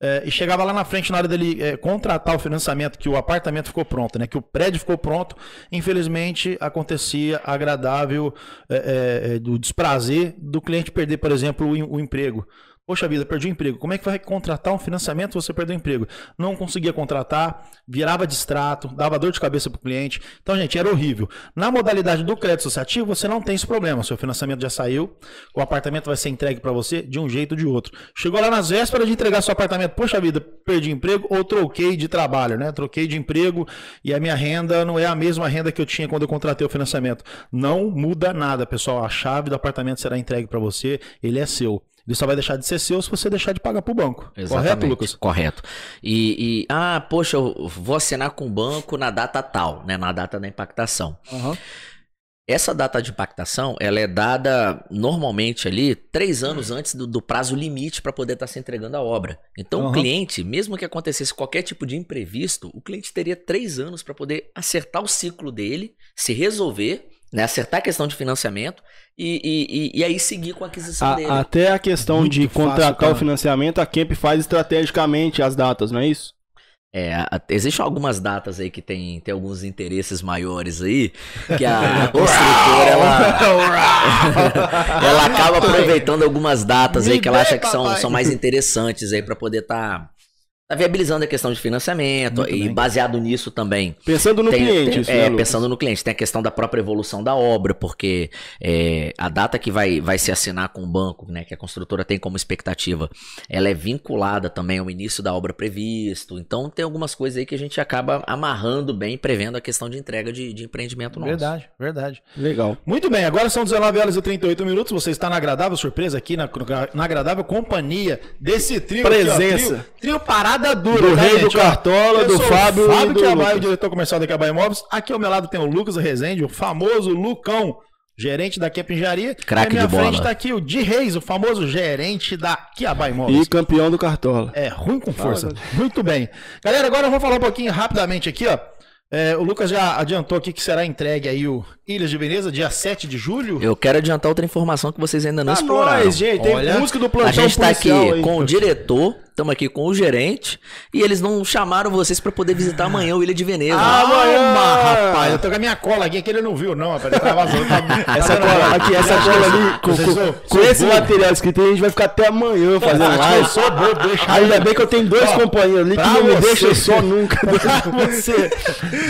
É, e chegava lá na frente na hora dele é, contratar o financiamento, que o apartamento ficou pronto, né? Que o prédio ficou pronto. Infelizmente, acontecia agradável é, é do desprazer do cliente perder, por exemplo, o, o emprego. Poxa vida, perdi o emprego. Como é que vai contratar um financiamento se você perdeu o emprego? Não conseguia contratar, virava distrato, dava dor de cabeça para o cliente. Então, gente, era horrível. Na modalidade do crédito associativo, você não tem esse problema. Seu financiamento já saiu, o apartamento vai ser entregue para você de um jeito ou de outro. Chegou lá nas vésperas de entregar seu apartamento, poxa vida, perdi emprego ou troquei de trabalho, né? Troquei de emprego e a minha renda não é a mesma renda que eu tinha quando eu contratei o financiamento. Não muda nada, pessoal. A chave do apartamento será entregue para você, ele é seu. Ele só vai deixar de ser seu se você deixar de pagar para o banco. Exatamente. Correto, Lucas? Correto. E, e, ah, poxa, eu vou assinar com o banco na data tal, né? Na data da impactação. Uhum. Essa data de impactação, ela é dada normalmente ali três anos antes do, do prazo limite para poder estar tá se entregando a obra. Então, uhum. o cliente, mesmo que acontecesse qualquer tipo de imprevisto, o cliente teria três anos para poder acertar o ciclo dele, se resolver né, acertar a questão de financiamento e, e, e, aí seguir com a aquisição a, dele. Até a questão Muito de contratar fácil, o financiamento, a Kemp faz estrategicamente as datas, não é isso? É, existem algumas datas aí que tem, tem alguns interesses maiores aí, que a, a construtora ela, ela acaba aproveitando algumas datas aí que ela acha que são, são mais interessantes aí para poder estar tá Tá viabilizando a questão de financiamento Muito e bem. baseado nisso também. Pensando no Tem- cliente, tem- isso, é, né, pensando no cliente. Tem a questão da própria evolução da obra, porque é, a data que vai, vai se assinar com o banco, né, que a construtora tem como expectativa, ela é vinculada também ao início da obra previsto. Então tem algumas coisas aí que a gente acaba amarrando bem, prevendo a questão de entrega de, de empreendimento nosso. Verdade, verdade. Legal. Muito bem, agora são 19 horas e 38 minutos. Você está na agradável surpresa aqui, na, na agradável companhia desse trio. Presença. Aqui, ó, trio, trio Parada Dura. Do tá, rei, do gente? Ó, Cartola, eu do Fábio Fábio do Quiabay, Lucas. o diretor comercial da Quiabay Imóveis. Aqui ao meu lado tem o Lucas Rezende, o famoso Lucão. Gerente da Engenharia. Craque E à minha de bola. frente está aqui o Di Reis, o famoso gerente da Quiabay Imóveis. E campeão do Cartola. É, ruim com força. Muito bem. Galera, agora eu vou falar um pouquinho rapidamente aqui, ó. É, o Lucas já adiantou aqui que será entregue aí o Ilhas de Veneza, dia 7 de julho. Eu quero adiantar outra informação que vocês ainda não Ah, exploraram. nós, gente, tem Olha, música do A plantão gente tá aqui aí. com o diretor, estamos aqui com o gerente, e eles não chamaram vocês para poder visitar amanhã o Ilha de Veneza. Ah, amanhã! Rapaz. Eu tô com a minha cola aqui que ele não viu, não, rapaz. Ele tá vazando. Tá, Essa tá cola, aqui, essa cola ali, com, com- são- com são esse material escrito aí, a gente vai ficar até amanhã fazendo que eu live. sou bobo, deixa Ainda bem que eu tenho dois Ó, companheiros ali que pra não me deixam só nunca. Pra você,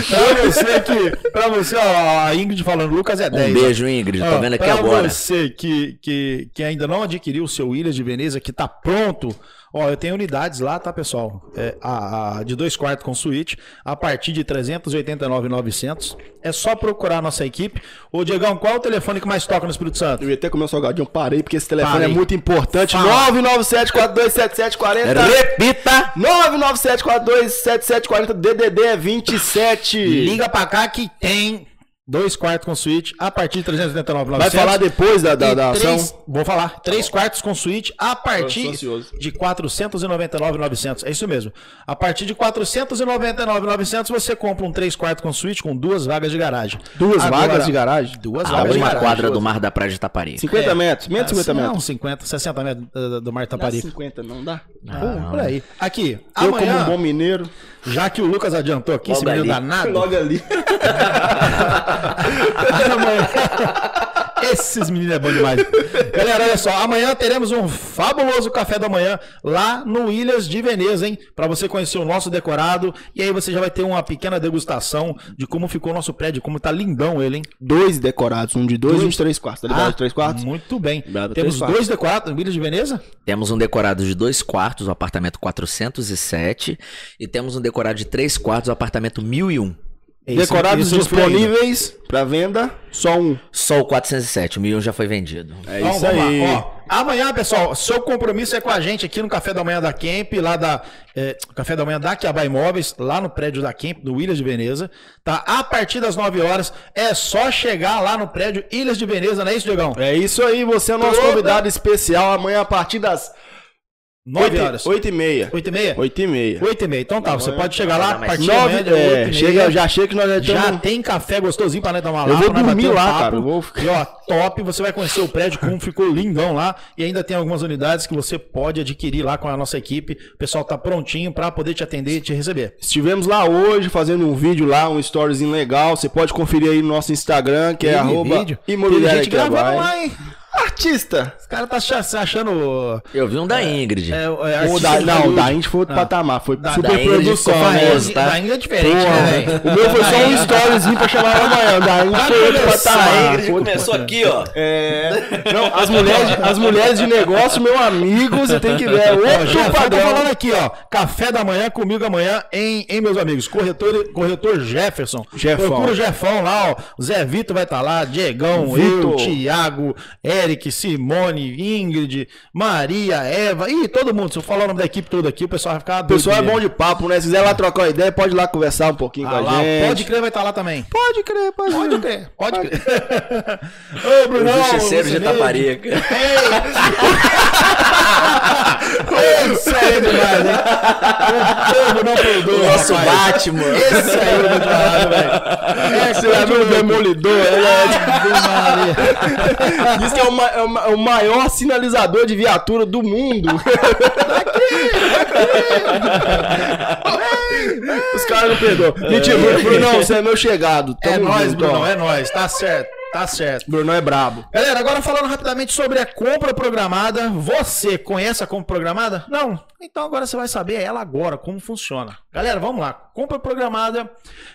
pra você que, pra você, ó, a Ingrid falando, Lucas é 10. Um beijo, Ingrid. Tô Ó, vendo aqui pra agora. você que, que, que ainda não adquiriu o seu Ilhas de Veneza, que tá pronto, ó, eu tenho unidades lá, tá, pessoal? É, a, a de dois quartos com suíte, a partir de 389,900. É só procurar a nossa equipe. Ô, Diegão, qual é o telefone que mais toca no Espírito Santo? Eu ia até comer um salgadinho, parei, porque esse telefone Parei. é muito importante. Fala. 997-427740. Repita! 997-427740. DDD é 27. Liga pra cá que tem dois quartos com suíte, a partir de 389,900. Vai falar depois da, da, E da três- ação? Vou falar. Três quartos com suíte a partir de 499,900. É isso mesmo. A partir de 499,900 você compra um três quartos com suíte com duas vagas de garagem. Duas Agora- vagas de garagem? Duas vagas de garagem. quadra do Mar da Praia de Tapari. 50 É. metros, menos de 50 Não, metros. 50, 60 metros uh, do Mar Dá Taparica. 50 não dá? Pô, por aí. Aqui, Eu como um amanhã, bom mineiro. Já que o Lucas adiantou aqui, esse Logo menino ali. danado. Logo ali. Amanhã- Esses meninos é bom demais. Galera, olha só, amanhã teremos um fabuloso café da manhã lá no Ilhas de Veneza, hein? Pra você conhecer o nosso decorado e aí você já vai ter uma pequena degustação de como ficou o nosso prédio, como tá lindão ele, hein? Dois decorados, um de dois, Dois. e um de três quartos. Tá ligado? Ah, de três quartos? Muito bem. Liberado Temos quartos. dois decorados no Ilhas de Veneza? Temos um decorado de dois quartos, o apartamento 407, e temos um decorado de três quartos, o apartamento 1001. Esse- Decorados esse disponíveis pra venda, só um. Só o 407, o 1001 já foi vendido. É Então, isso vamos lá. aí. Ó, amanhã, pessoal, seu compromisso é com a gente aqui no Café da Manhã da Camp, lá da. é, Café da Manhã da Quiabá Imóveis, lá no prédio da Camp, do Ilhas de Veneza. Tá? A partir das 9 horas, é só chegar lá no prédio Ilhas de Veneza, não é isso, Diegão? É isso aí, você é o nosso Toda- convidado especial amanhã a partir das 9 horas. 8 e meia. 8 e meia? 8 e meia. 8 e meia. Então tá, você pode chegar lá partir de amanhã, Nove, de 8 é, e meia. chega, já chega que nós já Já estamos... tem café gostosinho pra nós tomar lá. Eu vou dormir lá, papo. cara, eu vou- E ó, top, você vai conhecer o prédio, como ficou lindão lá. E ainda tem algumas unidades que você pode adquirir lá com a nossa equipe. O pessoal tá prontinho pra poder te atender e te receber. Estivemos lá hoje fazendo um vídeo lá, um storyzinho legal. Você pode conferir aí no nosso Instagram, que é arroba imobiliária Teve gente gravando lá, hein? Artista! Os caras tá se achando. Eu vi um da Ingrid. É, é, O da, não, Hollywood. da Indy foi outro Ah. patamar, foi Da- super da Ingrid produção, famoso. tá? Da Ingrid é diferente, né, velho? o meu foi só um storyzinho pra chamar ela amanhã. Da Indy foi outro patamar. a Foi outro- começou aqui, ó. É, não, as mulheres, as mulheres de negócio, meu amigo, você tem que ver. É outro tá padrão. falando aqui, ó. Café da manhã comigo amanhã em, em meus amigos. Corretor, corretor Jefferson. Jefão. Procura o Jefão lá, ó. O Zé Vitor vai estar lá, Diegão, Vitor. eu, Thiago, Eric, Simone, Ingrid, Maria, Eva. Ih, todo mundo. Se eu falar o nome da equipe toda aqui, o pessoal vai ficar O pessoal é bom de papo, né? Se quiser lá trocar uma ideia, pode ir lá conversar um pouquinho Ah, com a lá, gente. Pode crer, vai estar lá também. Pode crer, pode, Pode crer, pode crer. Ô, Brunão, Os justiceiros de. Taparica. Esse aí é demais, hein? O povo não perdoa, Nosso rapaz. Batman. Esse aí é muito barato, velho. É, Você já viu o Demolidor? Ele é, Maria. diz que é o, ma- é o ma- é o maior sinalizador de viatura do mundo. Os caras não perdoam. Mentira, Bruno, Bruno, não, você é meu chegado. É Tamo nóis, junto, Brunão, é nóis, tá certo. Tá certo. Bruno é brabo. Galera, agora falando rapidamente sobre a compra programada. Você conhece a compra programada? Não? Então agora você vai saber ela agora, como funciona. Galera, vamos lá. Compra programada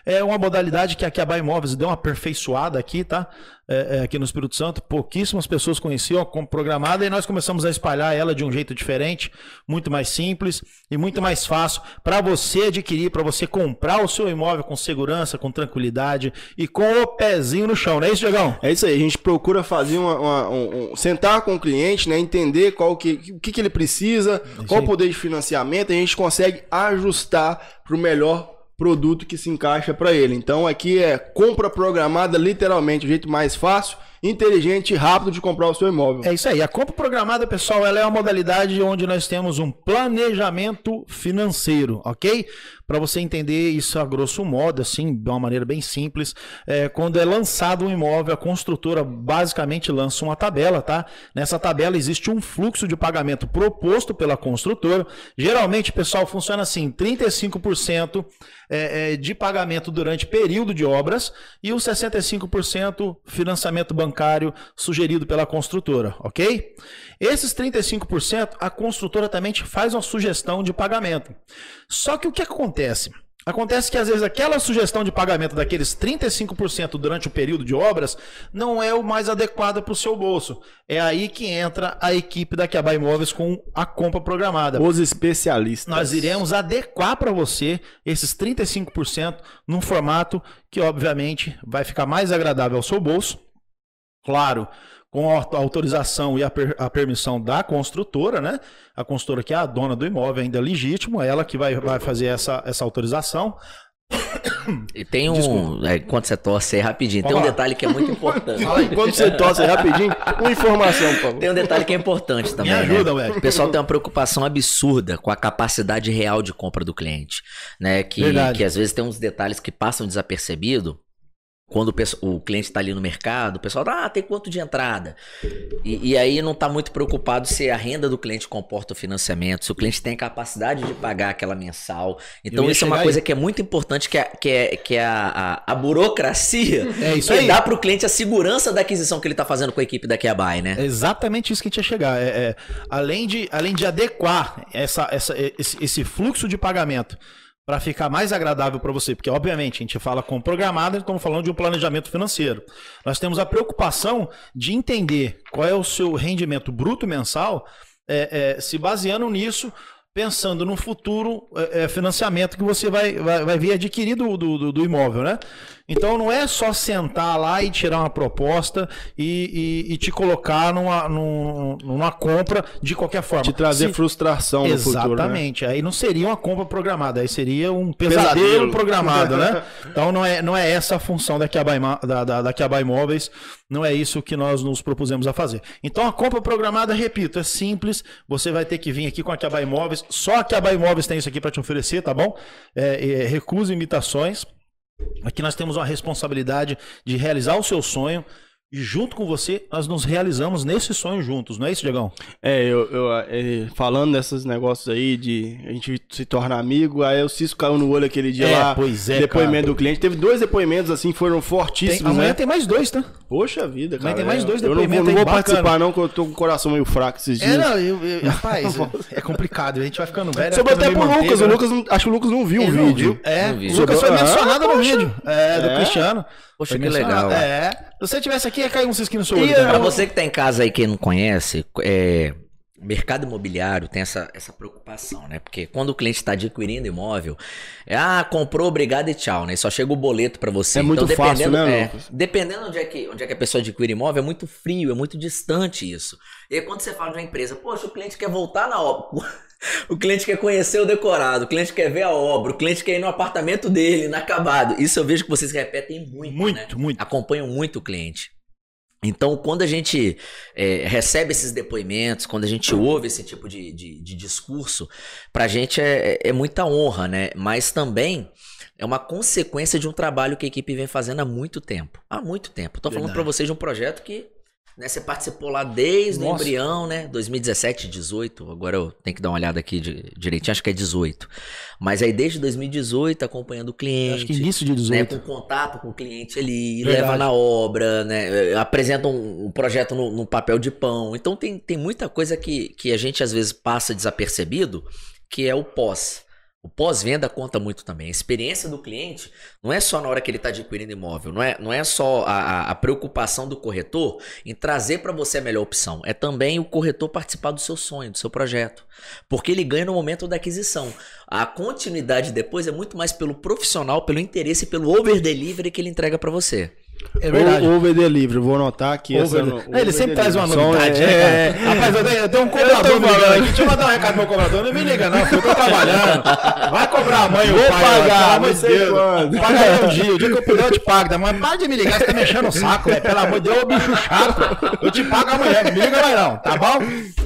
é uma modalidade que aqui a Buy Imóveis deu uma aperfeiçoada aqui, tá? É, é, aqui no Espírito Santo. Pouquíssimas pessoas conheciam a compra programada e nós começamos a espalhar ela de um jeito diferente, muito mais simples e muito mais fácil para você adquirir, para você comprar o seu imóvel com segurança, com tranquilidade e com o pezinho no chão, não é isso, Diegão? É isso aí, a gente procura fazer uma, uma um, um, sentar com o cliente, né, entender qual que, o que, que ele precisa, qual o poder de financiamento, a gente consegue ajustar para o melhor produto que se encaixa para ele. Então aqui é compra programada, literalmente, o jeito mais fácil inteligente e rápido de comprar o seu imóvel. É isso aí. A compra programada, pessoal, ela é uma modalidade onde nós temos um planejamento financeiro, ok? Para você entender isso a grosso modo, assim, de uma maneira bem simples, é, quando é lançado um imóvel, a construtora basicamente lança uma tabela, tá? Nessa tabela existe um fluxo de pagamento proposto pela construtora. Geralmente, pessoal, funciona assim: 35% é, é, de pagamento durante período de obras e os 65% financiamento bancário bancário sugerido pela construtora, ok? Esses 35%, a construtora também te faz uma sugestão de pagamento. Só que o que acontece? Acontece que às vezes aquela sugestão de pagamento daqueles 35% durante o período de obras não é o mais adequado para o seu bolso. É aí que entra a equipe da Kiaba Imóveis com a compra programada. Os especialistas. Nós iremos adequar para você esses 35% num formato que obviamente vai ficar mais agradável ao seu bolso Claro, com a autorização e a, per, a, permissão da construtora, né? A construtora que é a dona do imóvel ainda é legítimo, é ela que vai, vai fazer essa, essa autorização. E tem um. É, enquanto você torce aí rapidinho, tem um detalhe que é muito importante. Fala aí, enquanto você torce aí rapidinho, uma informação, por favor. Tem um detalhe que é importante também. Me ajuda, né? velho. O pessoal tem uma preocupação absurda com a capacidade real de compra do cliente. Né? Que, que às vezes tem uns detalhes que passam desapercebido quando o, o cliente está ali no mercado, o pessoal, ah, tem quanto de entrada? E, e aí não está muito preocupado se a renda do cliente comporta o financiamento, se o cliente tem a capacidade de pagar aquela mensal. Então isso é uma coisa aí. que é muito importante, que é, que é, que é a, a, a burocracia é isso que aí. dá para o cliente a segurança da aquisição que ele está fazendo com a equipe da Kiabai, né? É exatamente isso que a gente ia chegar. É, é, além, de, além de adequar essa, essa, esse, esse fluxo de pagamento para ficar mais agradável para você, porque obviamente a gente fala com programada, estamos falando de um planejamento financeiro. Nós temos a preocupação de entender qual é o seu rendimento bruto mensal, é, é, se baseando nisso, pensando no futuro é, é financiamento que você vai, vai, vai vir adquirir do, do, do imóvel, né? Então não é só sentar lá e tirar uma proposta e, e, e te colocar numa, numa, numa, compra de qualquer forma. Te trazer Se... frustração no futuro. Né? Exatamente. Né? Aí não seria uma compra programada, aí seria um pesadelo, pesadelo. programado, né? Então não é, não é essa a função da Kiaba, da, da, da Imóveis, não é isso que nós nos propusemos a fazer. Então a compra programada, repito, é simples. Você vai ter que vir aqui com a Kiaba Imóveis. Só a Kiaba Imóveis tem isso aqui para te oferecer, tá bom? É, é, recusa imitações. Aqui nós temos uma responsabilidade de realizar o seu sonho, e junto com você, nós nos realizamos nesse sonho juntos, não é isso, Diegão? É, eu, eu é, falando desses negócios aí de a gente se tornar amigo, aí o Cisco caiu no olho aquele dia é, lá. Pois é, depoimento cara. do cliente. Teve dois depoimentos assim, foram fortíssimos. Tem, amanhã né? tem mais dois, tá? Poxa vida, cara. Amanhã tem mais dois depoimentos. Eu não vou, não vou participar, não, porque eu tô com o coração meio fraco esses é, dias. É, não, eu, eu, rapaz, é complicado. A gente vai ficando velho. Sobrou até pro Lucas. O Lucas, acho que o Lucas não viu o vídeo. É, o Lucas foi mencionado no vídeo. É, do é. Cristiano. Poxa, que legal. É. Se você tivesse aqui, ia cair um cisquinho no seu olho. E, pra você que tá em casa aí, quem não conhece, é, mercado imobiliário tem essa, essa preocupação, né? Porque quando o cliente está adquirindo imóvel, é, ah, comprou, obrigado e tchau, né? Só chega o boleto para você. É muito então, fácil, né, é, Dependendo onde é, que, onde é que a pessoa adquire imóvel, é muito frio, é muito distante isso. E aí quando você fala de uma empresa, poxa, o cliente quer voltar na obra. O cliente quer conhecer o decorado, o cliente quer ver a obra, o cliente quer ir no apartamento dele, inacabado. Isso eu vejo que vocês repetem muito. Muito, né? muito. Acompanham muito o cliente. Então, quando a gente é, recebe esses depoimentos, quando a gente ouve esse tipo de, de, de discurso, pra gente é, é, muita honra, né? Mas também é uma consequência de um trabalho que a equipe vem fazendo há muito tempo. Há muito tempo. Tô falando para vocês de um projeto que Né? Você participou lá desde Nossa. o embrião, né? 2017, 18. Agora eu tenho que dar uma olhada aqui de, direitinho, acho que é 18. Mas aí desde 2018, acompanhando o cliente. Acho que início de 18. Né? Com contato com o cliente ali, Verdade. leva na obra, né? Apresenta um, um projeto no, no, papel de pão. Então tem, tem muita coisa que, que a gente às vezes passa desapercebido, que é o pós. O pós-venda conta muito também. A experiência do cliente não é só na hora que ele está adquirindo imóvel, não é, não é só a, a preocupação do corretor em trazer para você a melhor opção. É também o corretor participar do seu sonho, do seu projeto. Porque ele ganha no momento da aquisição. A continuidade depois é muito mais pelo profissional, pelo interesse, pelo over-delivery que ele entrega para você. É verdade. O Over Delivery, vou anotar aqui. Essa, é, ele sempre traz uma novidade, né, é, é, Rapaz, eu tenho, eu tenho um cobrador me ligando aqui. Deixa eu mandar um recado pro meu cobrador. Não me liga, não, eu tô trabalhando. Vai cobrar a mãe ou o pai. Vou pagar, não sei quando. Paga aí um dia. O dia que eu puder, eu te pago. Mas para de me ligar, você tá mexendo o saco, velho. Pelo amor de Deus, bicho chato. Eu te pago amanhã. Me liga mais não, tá bom?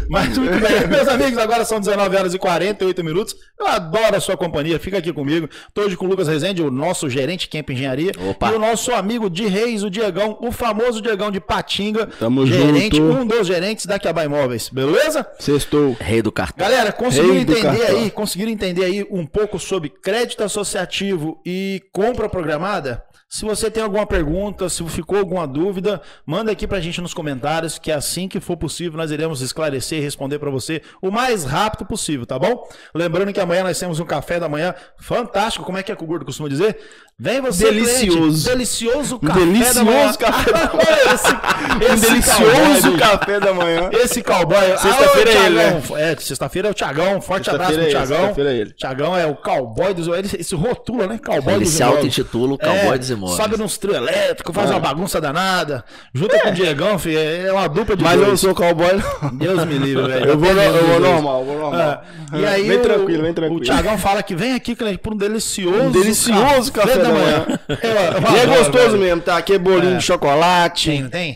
Mas muito bem. Meus amigos, agora são 19 horas e 48 minutos. Eu adoro a sua companhia. Fica aqui comigo. Tô hoje com o Lucas Rezende, o nosso gerente Camp Engenharia. Opa. E o nosso amigo de Reis, o Diegão, o famoso Diegão de Patinga. Tamo gerente, junto. Um dos gerentes da Quiabá Imóveis. Beleza? Sextou. Rei do cartão. Galera, conseguiram entender aí, conseguiram entender aí um pouco sobre crédito associativo e compra programada? Se você tem alguma pergunta, se ficou alguma dúvida, manda aqui pra gente nos comentários, que assim que for possível nós iremos esclarecer e responder para você o mais rápido possível, tá bom? Lembrando que amanhã nós temos um café da manhã fantástico, como é que é que o gordo costuma dizer? Vem você, delicioso. Cliente, delicioso café delicioso da manhã. café da manhã. esse, esse delicioso cowboy, café da manhã. Esse cowboy. Sexta-feira é ele, né? É, sexta-feira é o Tiagão. Forte abraço pro é Tiagão. Sexta-feira é ele. Tiagão é o cowboy dos ele, esse rotula, né? Cowboy ele dos se auto-intitula o cowboy é, dos imóveis. Sobe nos trio elétrico, faz ah. uma bagunça danada. Junta é. com o Diegão, filho, é uma dupla de Mas dois. eu não sou cowboy, não. Deus me livre, velho. Eu vou, eu vou normal, vou normal. É. E aí, vem tranquilo, vem tranquilo. O Tiagão fala que vem aqui, cliente, por um delicioso, um delicioso café, café da manhã. E é gostoso mesmo, tá? Aqui é bolinho é. de chocolate. Tem, não tem?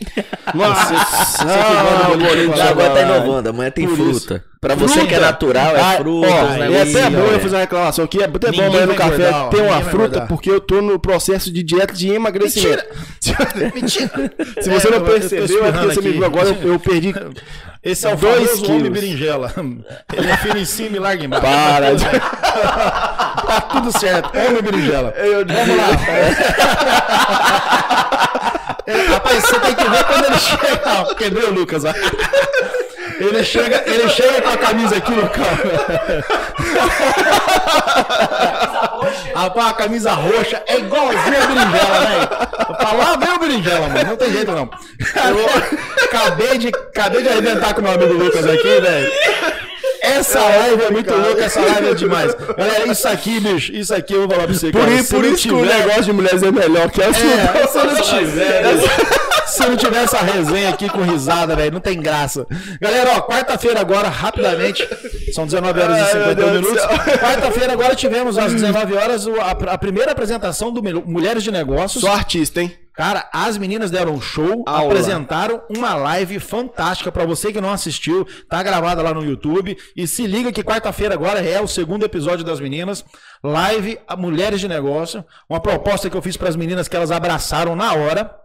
Nossa, você que bolinho de chocolate. Agora tá inovando, amanhã tem Por fruta. Isso. Pra você fruta. que é natural, é ah, fruta. Ó, é até bom eu fazer uma reclamação aqui. É até bom amanhã no café guardar, ter uma fruta, porque eu tô no processo de dieta de emagrecimento. Mentira! Mentira! Se você não percebeu, é porque você me viu agora, eu, eu perdi. Esse é o dois famoso quilos. homem berinjela. Ele é fino em cima e larga embaixo. Para! tá tudo certo. Homem berinjela. Eu Vamos lá. É, rapaz, você tem que ver quando ele chega. Quebrou o Lucas, ó. Ele chega, ele chega com a camisa aqui no carro. Rapaz, a camisa roxa é igualzinha a berinjela, velho. Pra lá vem o berinjela, mano. Não tem jeito, não. Eu acabei de, acabei de arrebentar com o meu amigo Lucas aqui, velho. Essa é, live é muito louca, essa live é demais. Galera, isso aqui, bicho, isso aqui eu vou falar pra você. Por, cara, por isso tiver... que o negócio de mulheres é melhor que a é, sua. Se não tiver, se não tiver essa resenha aqui com risada, velho, não tem graça. Galera, ó, quarta-feira agora, rapidamente, são 19 horas e 51 minutos. Quarta-feira agora tivemos às 19 horas a, a primeira apresentação do Mulheres de Negócios. Sou artista, hein? Cara, as meninas deram um show, Aula. apresentaram uma live fantástica para você que não assistiu, tá gravada lá no YouTube. E se liga que quarta-feira agora é o segundo episódio das meninas, live Mulheres de Negócio, uma proposta que eu fiz para as meninas que elas abraçaram na hora.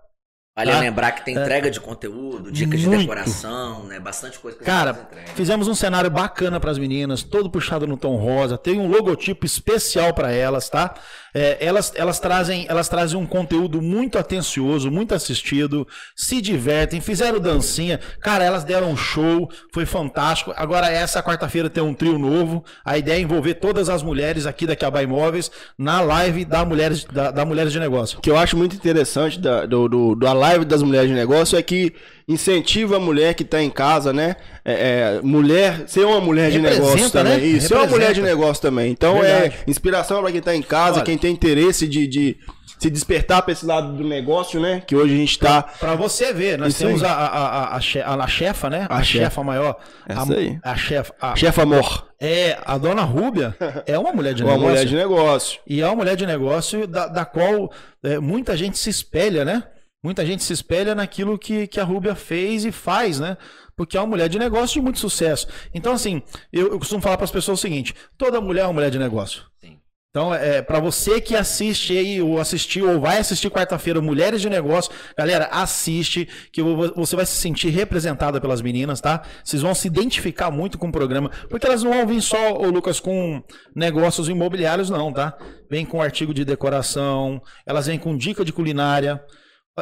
Vale tá? lembrar que tem é. entrega de conteúdo, dicas Muito. de decoração, né? Bastante coisa que Cara, fizemos um cenário bacana para as meninas, todo puxado no tom rosa, tem um logotipo especial para elas, tá? É, elas, elas, trazem, elas trazem um conteúdo muito atencioso, muito assistido, se divertem, fizeram dancinha. Cara, elas deram um show, foi fantástico. Agora, essa quarta-feira tem um trio novo. A ideia é envolver todas as mulheres aqui da Quiabá Imóveis na live da Mulheres, da, da Mulheres de Negócio. O que eu acho muito interessante da, do, do, da live das Mulheres de Negócio é que incentiva a mulher que está em casa, né? É, é, mulher, ser uma mulher de negócio também. Né? Isso, ser uma mulher de negócio também. Então é Verdade. é inspiração para quem está em casa, Olha, quem tem interesse de, de se despertar para esse lado do negócio, né? Que hoje a gente está. Para você ver, nós Isso temos a, a, a, a, chefa, né? A, a chefa maior. Essa a, aí. A chefa. A, chefa amor. É, a dona Rúbia é uma mulher de uma negócio. Uma mulher de negócio. E é uma mulher de negócio da, da qual é, muita gente se espelha, né? Muita gente se espelha naquilo que, que a Rúbia fez e faz, né? Porque é uma mulher de negócio de muito sucesso. Então, assim, eu, eu costumo falar para as pessoas o seguinte: toda mulher é uma mulher de negócio. Sim. Então, é, para você que assiste aí, ou assistiu, ou vai assistir quarta-feira Mulheres de Negócio, galera, assiste, que você vai se sentir representada pelas meninas, tá? Vocês vão se identificar muito com o programa, porque elas não vão vir só, ô Lucas, com negócios imobiliários, não, tá? Vem com artigo de decoração, elas vêm com dica de culinária.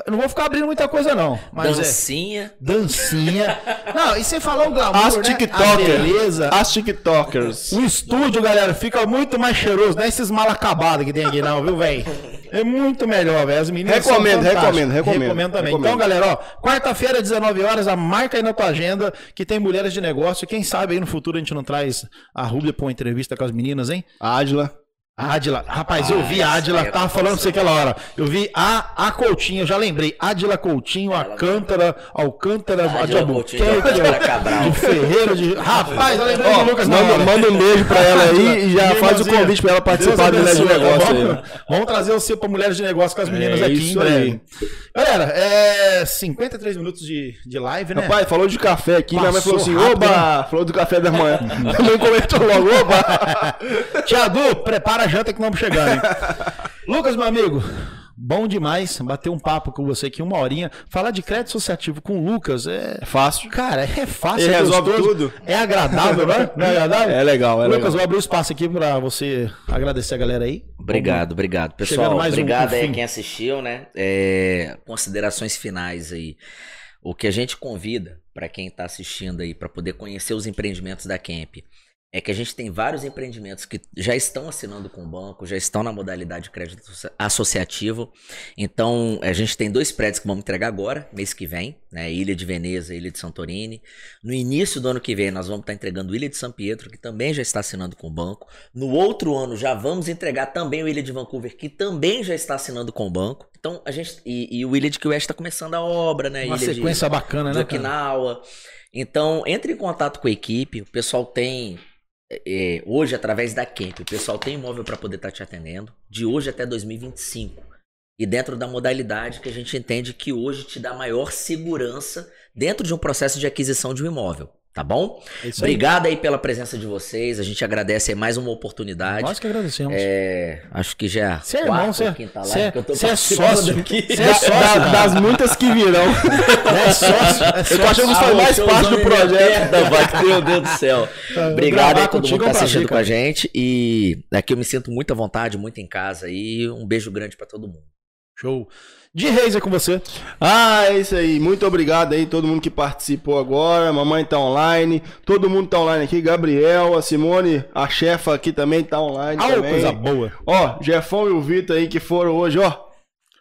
Eu não vou ficar abrindo muita coisa, não. Mas é dancinha. É, dancinha. Não, e sem falar o glamour, As né? TikTokers. beleza. As TikTokers. O estúdio, galera, fica muito mais cheiroso. Não é esses mal acabados que tem aqui, não, viu, velho? É muito melhor, velho. As meninas recomendo, recomendo, recomendo, recomendo também. Recomendo. Então, galera, ó, quarta-feira, 19 horas, a marca aí na tua agenda que tem mulheres de negócio. Quem sabe aí no futuro a gente não traz a Rúbia pra uma entrevista com as meninas, hein? Adila. Adila, rapaz, eu vi a Adila, tava falando pra você aquela hora. Eu vi a, a Coutinho, eu já lembrei. Adila Coutinho, a Cântara, Alcântara, a de Albuquerque, de Ferreira, de. Rapaz, eu lembrei do Lucas manda, manda um beijo pra ela aí e já faz o convite pra ela participar do Mulheres de Negócio. Vamos, vamos trazer o seu pra Mulheres de Negócio com as meninas é aqui em breve. Galera, é 53 minutos de, de live, né? Rapaz, falou de café aqui, minha mãe falou assim: oba! Né? Falou do café da manhã. Também comentou logo, oba! Tiadu, prepara a janta que vamos chegando, hein? Lucas, meu amigo, bom demais bater um papo com você aqui, uma horinha. Falar de crédito associativo com o Lucas é. é fácil. Cara, é fácil. Ele é resolve gostoso, tudo. É agradável, né? Não é agradável? É legal, é Lucas, legal. vou abrir o espaço aqui para você agradecer a galera aí. Obrigado, obrigado. Pessoal, obrigado um, aí a quem assistiu, né? É, considerações finais aí. O que a gente convida para quem está assistindo aí, para poder conhecer os empreendimentos da Camp é que a gente tem vários empreendimentos que já estão assinando com o banco, já estão na modalidade de crédito associativo. Então, a gente tem dois prédios que vamos entregar agora, mês que vem, né? Ilha de Veneza e Ilha de Santorini. No início do ano que vem, nós vamos estar entregando Ilha de São Pietro, que também já está assinando com o banco. No outro ano, já vamos entregar também o Ilha de Vancouver, que também já está assinando com o banco. Então, a gente. E, e o Ilha de Key West está começando a obra, né? Uma Ilha sequência de, bacana, de né? Okinawa. Então, entre em contato com a equipe, o pessoal tem é, hoje, através da Camp, o pessoal tem imóvel para poder estar tá te atendendo, de hoje até 2025. E dentro da modalidade que a gente entende que hoje te dá maior segurança dentro de um processo de aquisição de um imóvel. Tá bom? É Obrigado aí pela presença de vocês. A gente agradece aí mais uma oportunidade. Nós que agradecemos. É, acho que já. Você é irmão, você é, você é sócio. Você é sócio da, das muitas que virão. É sócio. É Eu tô achando que faz mais parte do projeto. Meu Deus do céu. Obrigado aí todo mundo que tá assistindo com a gente. E aqui eu me sinto muito à vontade, muito em casa. E um beijo grande para todo mundo. Show. De Reis é com você. Ah, é isso aí. Muito obrigado aí, todo mundo que participou agora. Mamãe tá online. Todo mundo tá online aqui. Gabriel, a Simone, a chefa aqui também tá online. Ah, também. coisa boa. Ó, Jefão e o Vitor aí que foram hoje, ó.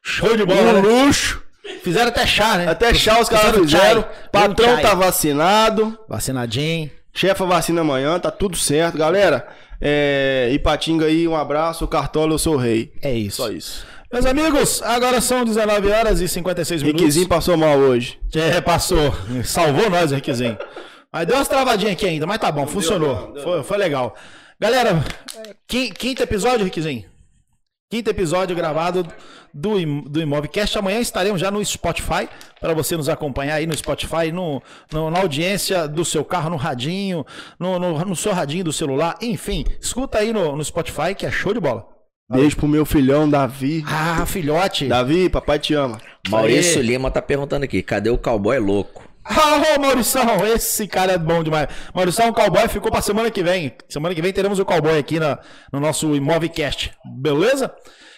Show de bola. Um né? luxo. Fizeram até chá, né? Até chá os caras fizeram. Chai. Patrão tá vacinado. Vacinadinho. Chefa vacina amanhã, tá tudo certo. Galera, é... Ipatinga aí, um abraço. Cartola, eu sou o rei. É isso. Só isso. Meus amigos, agora são 19 horas e 56 minutos. Riquizinho passou mal hoje. É, passou. Salvou nós, o Riquizinho. Mas deu umas travadinhas aqui ainda, mas tá bom, funcionou. Foi, foi legal. Galera, quinto episódio, Riquizinho. Quinto episódio gravado do, do Imóvelcast. Amanhã estaremos já no Spotify, para você nos acompanhar aí no Spotify, no, no, na audiência do seu carro, no radinho, no, no, no seu radinho do celular, enfim. Escuta aí no, no Spotify, que é show de bola. Beijo pro meu filhão, Davi. Ah, filhote. Davi, papai te ama. Maurício Aê. Lima tá perguntando aqui, cadê o cowboy louco? Ah, oh, Maurição, esse cara é bom demais. Maurição, o cowboy ficou pra semana que vem. Semana que vem teremos o cowboy aqui na, no nosso Imóvelcast. Beleza?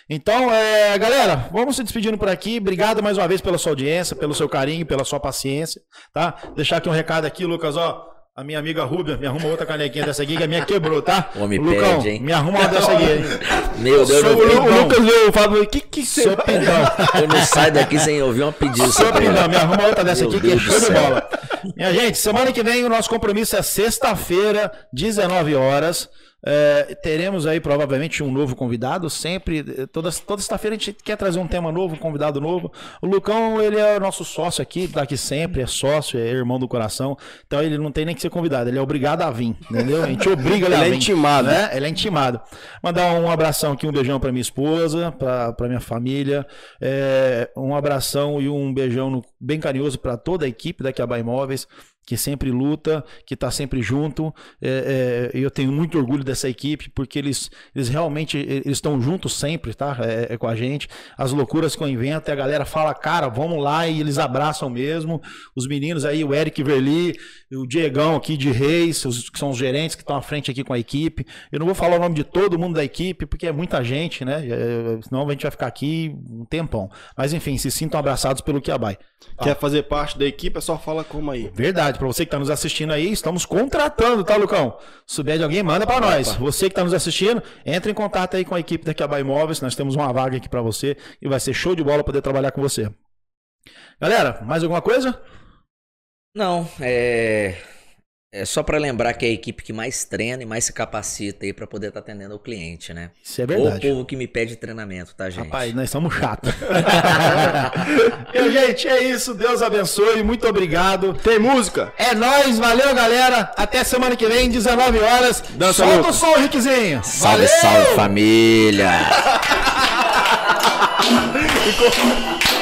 Então, é, galera, vamos se despedindo por aqui. Obrigado mais uma vez pela sua audiência, pelo seu carinho, pela sua paciência, tá? Deixar aqui um recado aqui, Lucas, ó. A minha amiga Rúbia, me arruma outra canequinha dessa aqui, que a minha quebrou, tá? Homem Lucão, pede, hein? me arruma uma dessa aqui. Meu Deus, Sou meu o, o Lucas veio falou, o que que você... Seu pindão. Eu não saio daqui sem ouvir uma pedido. Seu pindão, me arruma outra dessa meu aqui, Deus que é show de bola. Minha gente, semana que vem o nosso compromisso é sexta-feira, 19 horas. É, teremos aí provavelmente um novo convidado, sempre, toda, toda sexta-feira a gente quer trazer um tema novo, um convidado novo. O Lucão, ele é nosso sócio aqui, tá aqui sempre, é sócio, é irmão do coração, então ele não tem nem que ser convidado, ele é obrigado a vir, entendeu? A gente obriga ele, ele a vir. Ele é intimado. Né? Ele é intimado. Mandar um abração aqui, um beijão para minha esposa, para minha família, é, um abração e um beijão no, bem carinhoso para toda a equipe da Quiabá Imóveis, que sempre luta, que está sempre junto. É, é, eu tenho muito orgulho dessa equipe, porque eles, eles realmente eles estão juntos sempre, tá? É, é, com a gente. As loucuras que eu invento, a galera fala, cara, vamos lá, e eles abraçam mesmo. Os meninos aí, o Eric Verli, o Diegão aqui de Reis, os, que são os gerentes que estão à frente aqui com a equipe. Eu não vou falar o nome de todo mundo da equipe, porque é muita gente, né? É, senão a gente vai ficar aqui um tempão. Mas enfim, se sintam abraçados pelo Kiabai. Quer fazer parte da equipe, é só fala como aí. Verdade, para você que está nos assistindo aí, estamos contratando, tá, Lucão? Se souber de alguém, manda para nós. Você que está nos assistindo, entre em contato aí com a equipe da Kiabai Imóveis, nós temos uma vaga aqui para você e vai ser show de bola poder trabalhar com você. Galera, mais alguma coisa? Não, é é só para lembrar que é a equipe que mais treina e mais se capacita aí para poder estar tá atendendo o cliente, né? Isso é verdade. Ou o povo que me pede treinamento, tá, gente? Rapaz, nós somos chatos. gente, é isso. Deus abençoe. Muito obrigado. Tem música? É nóis. Valeu, galera. Até semana que vem, 19 horas. Dança Solta o som, Rickzinho. Salve, Valeu! salve, família. Ficou...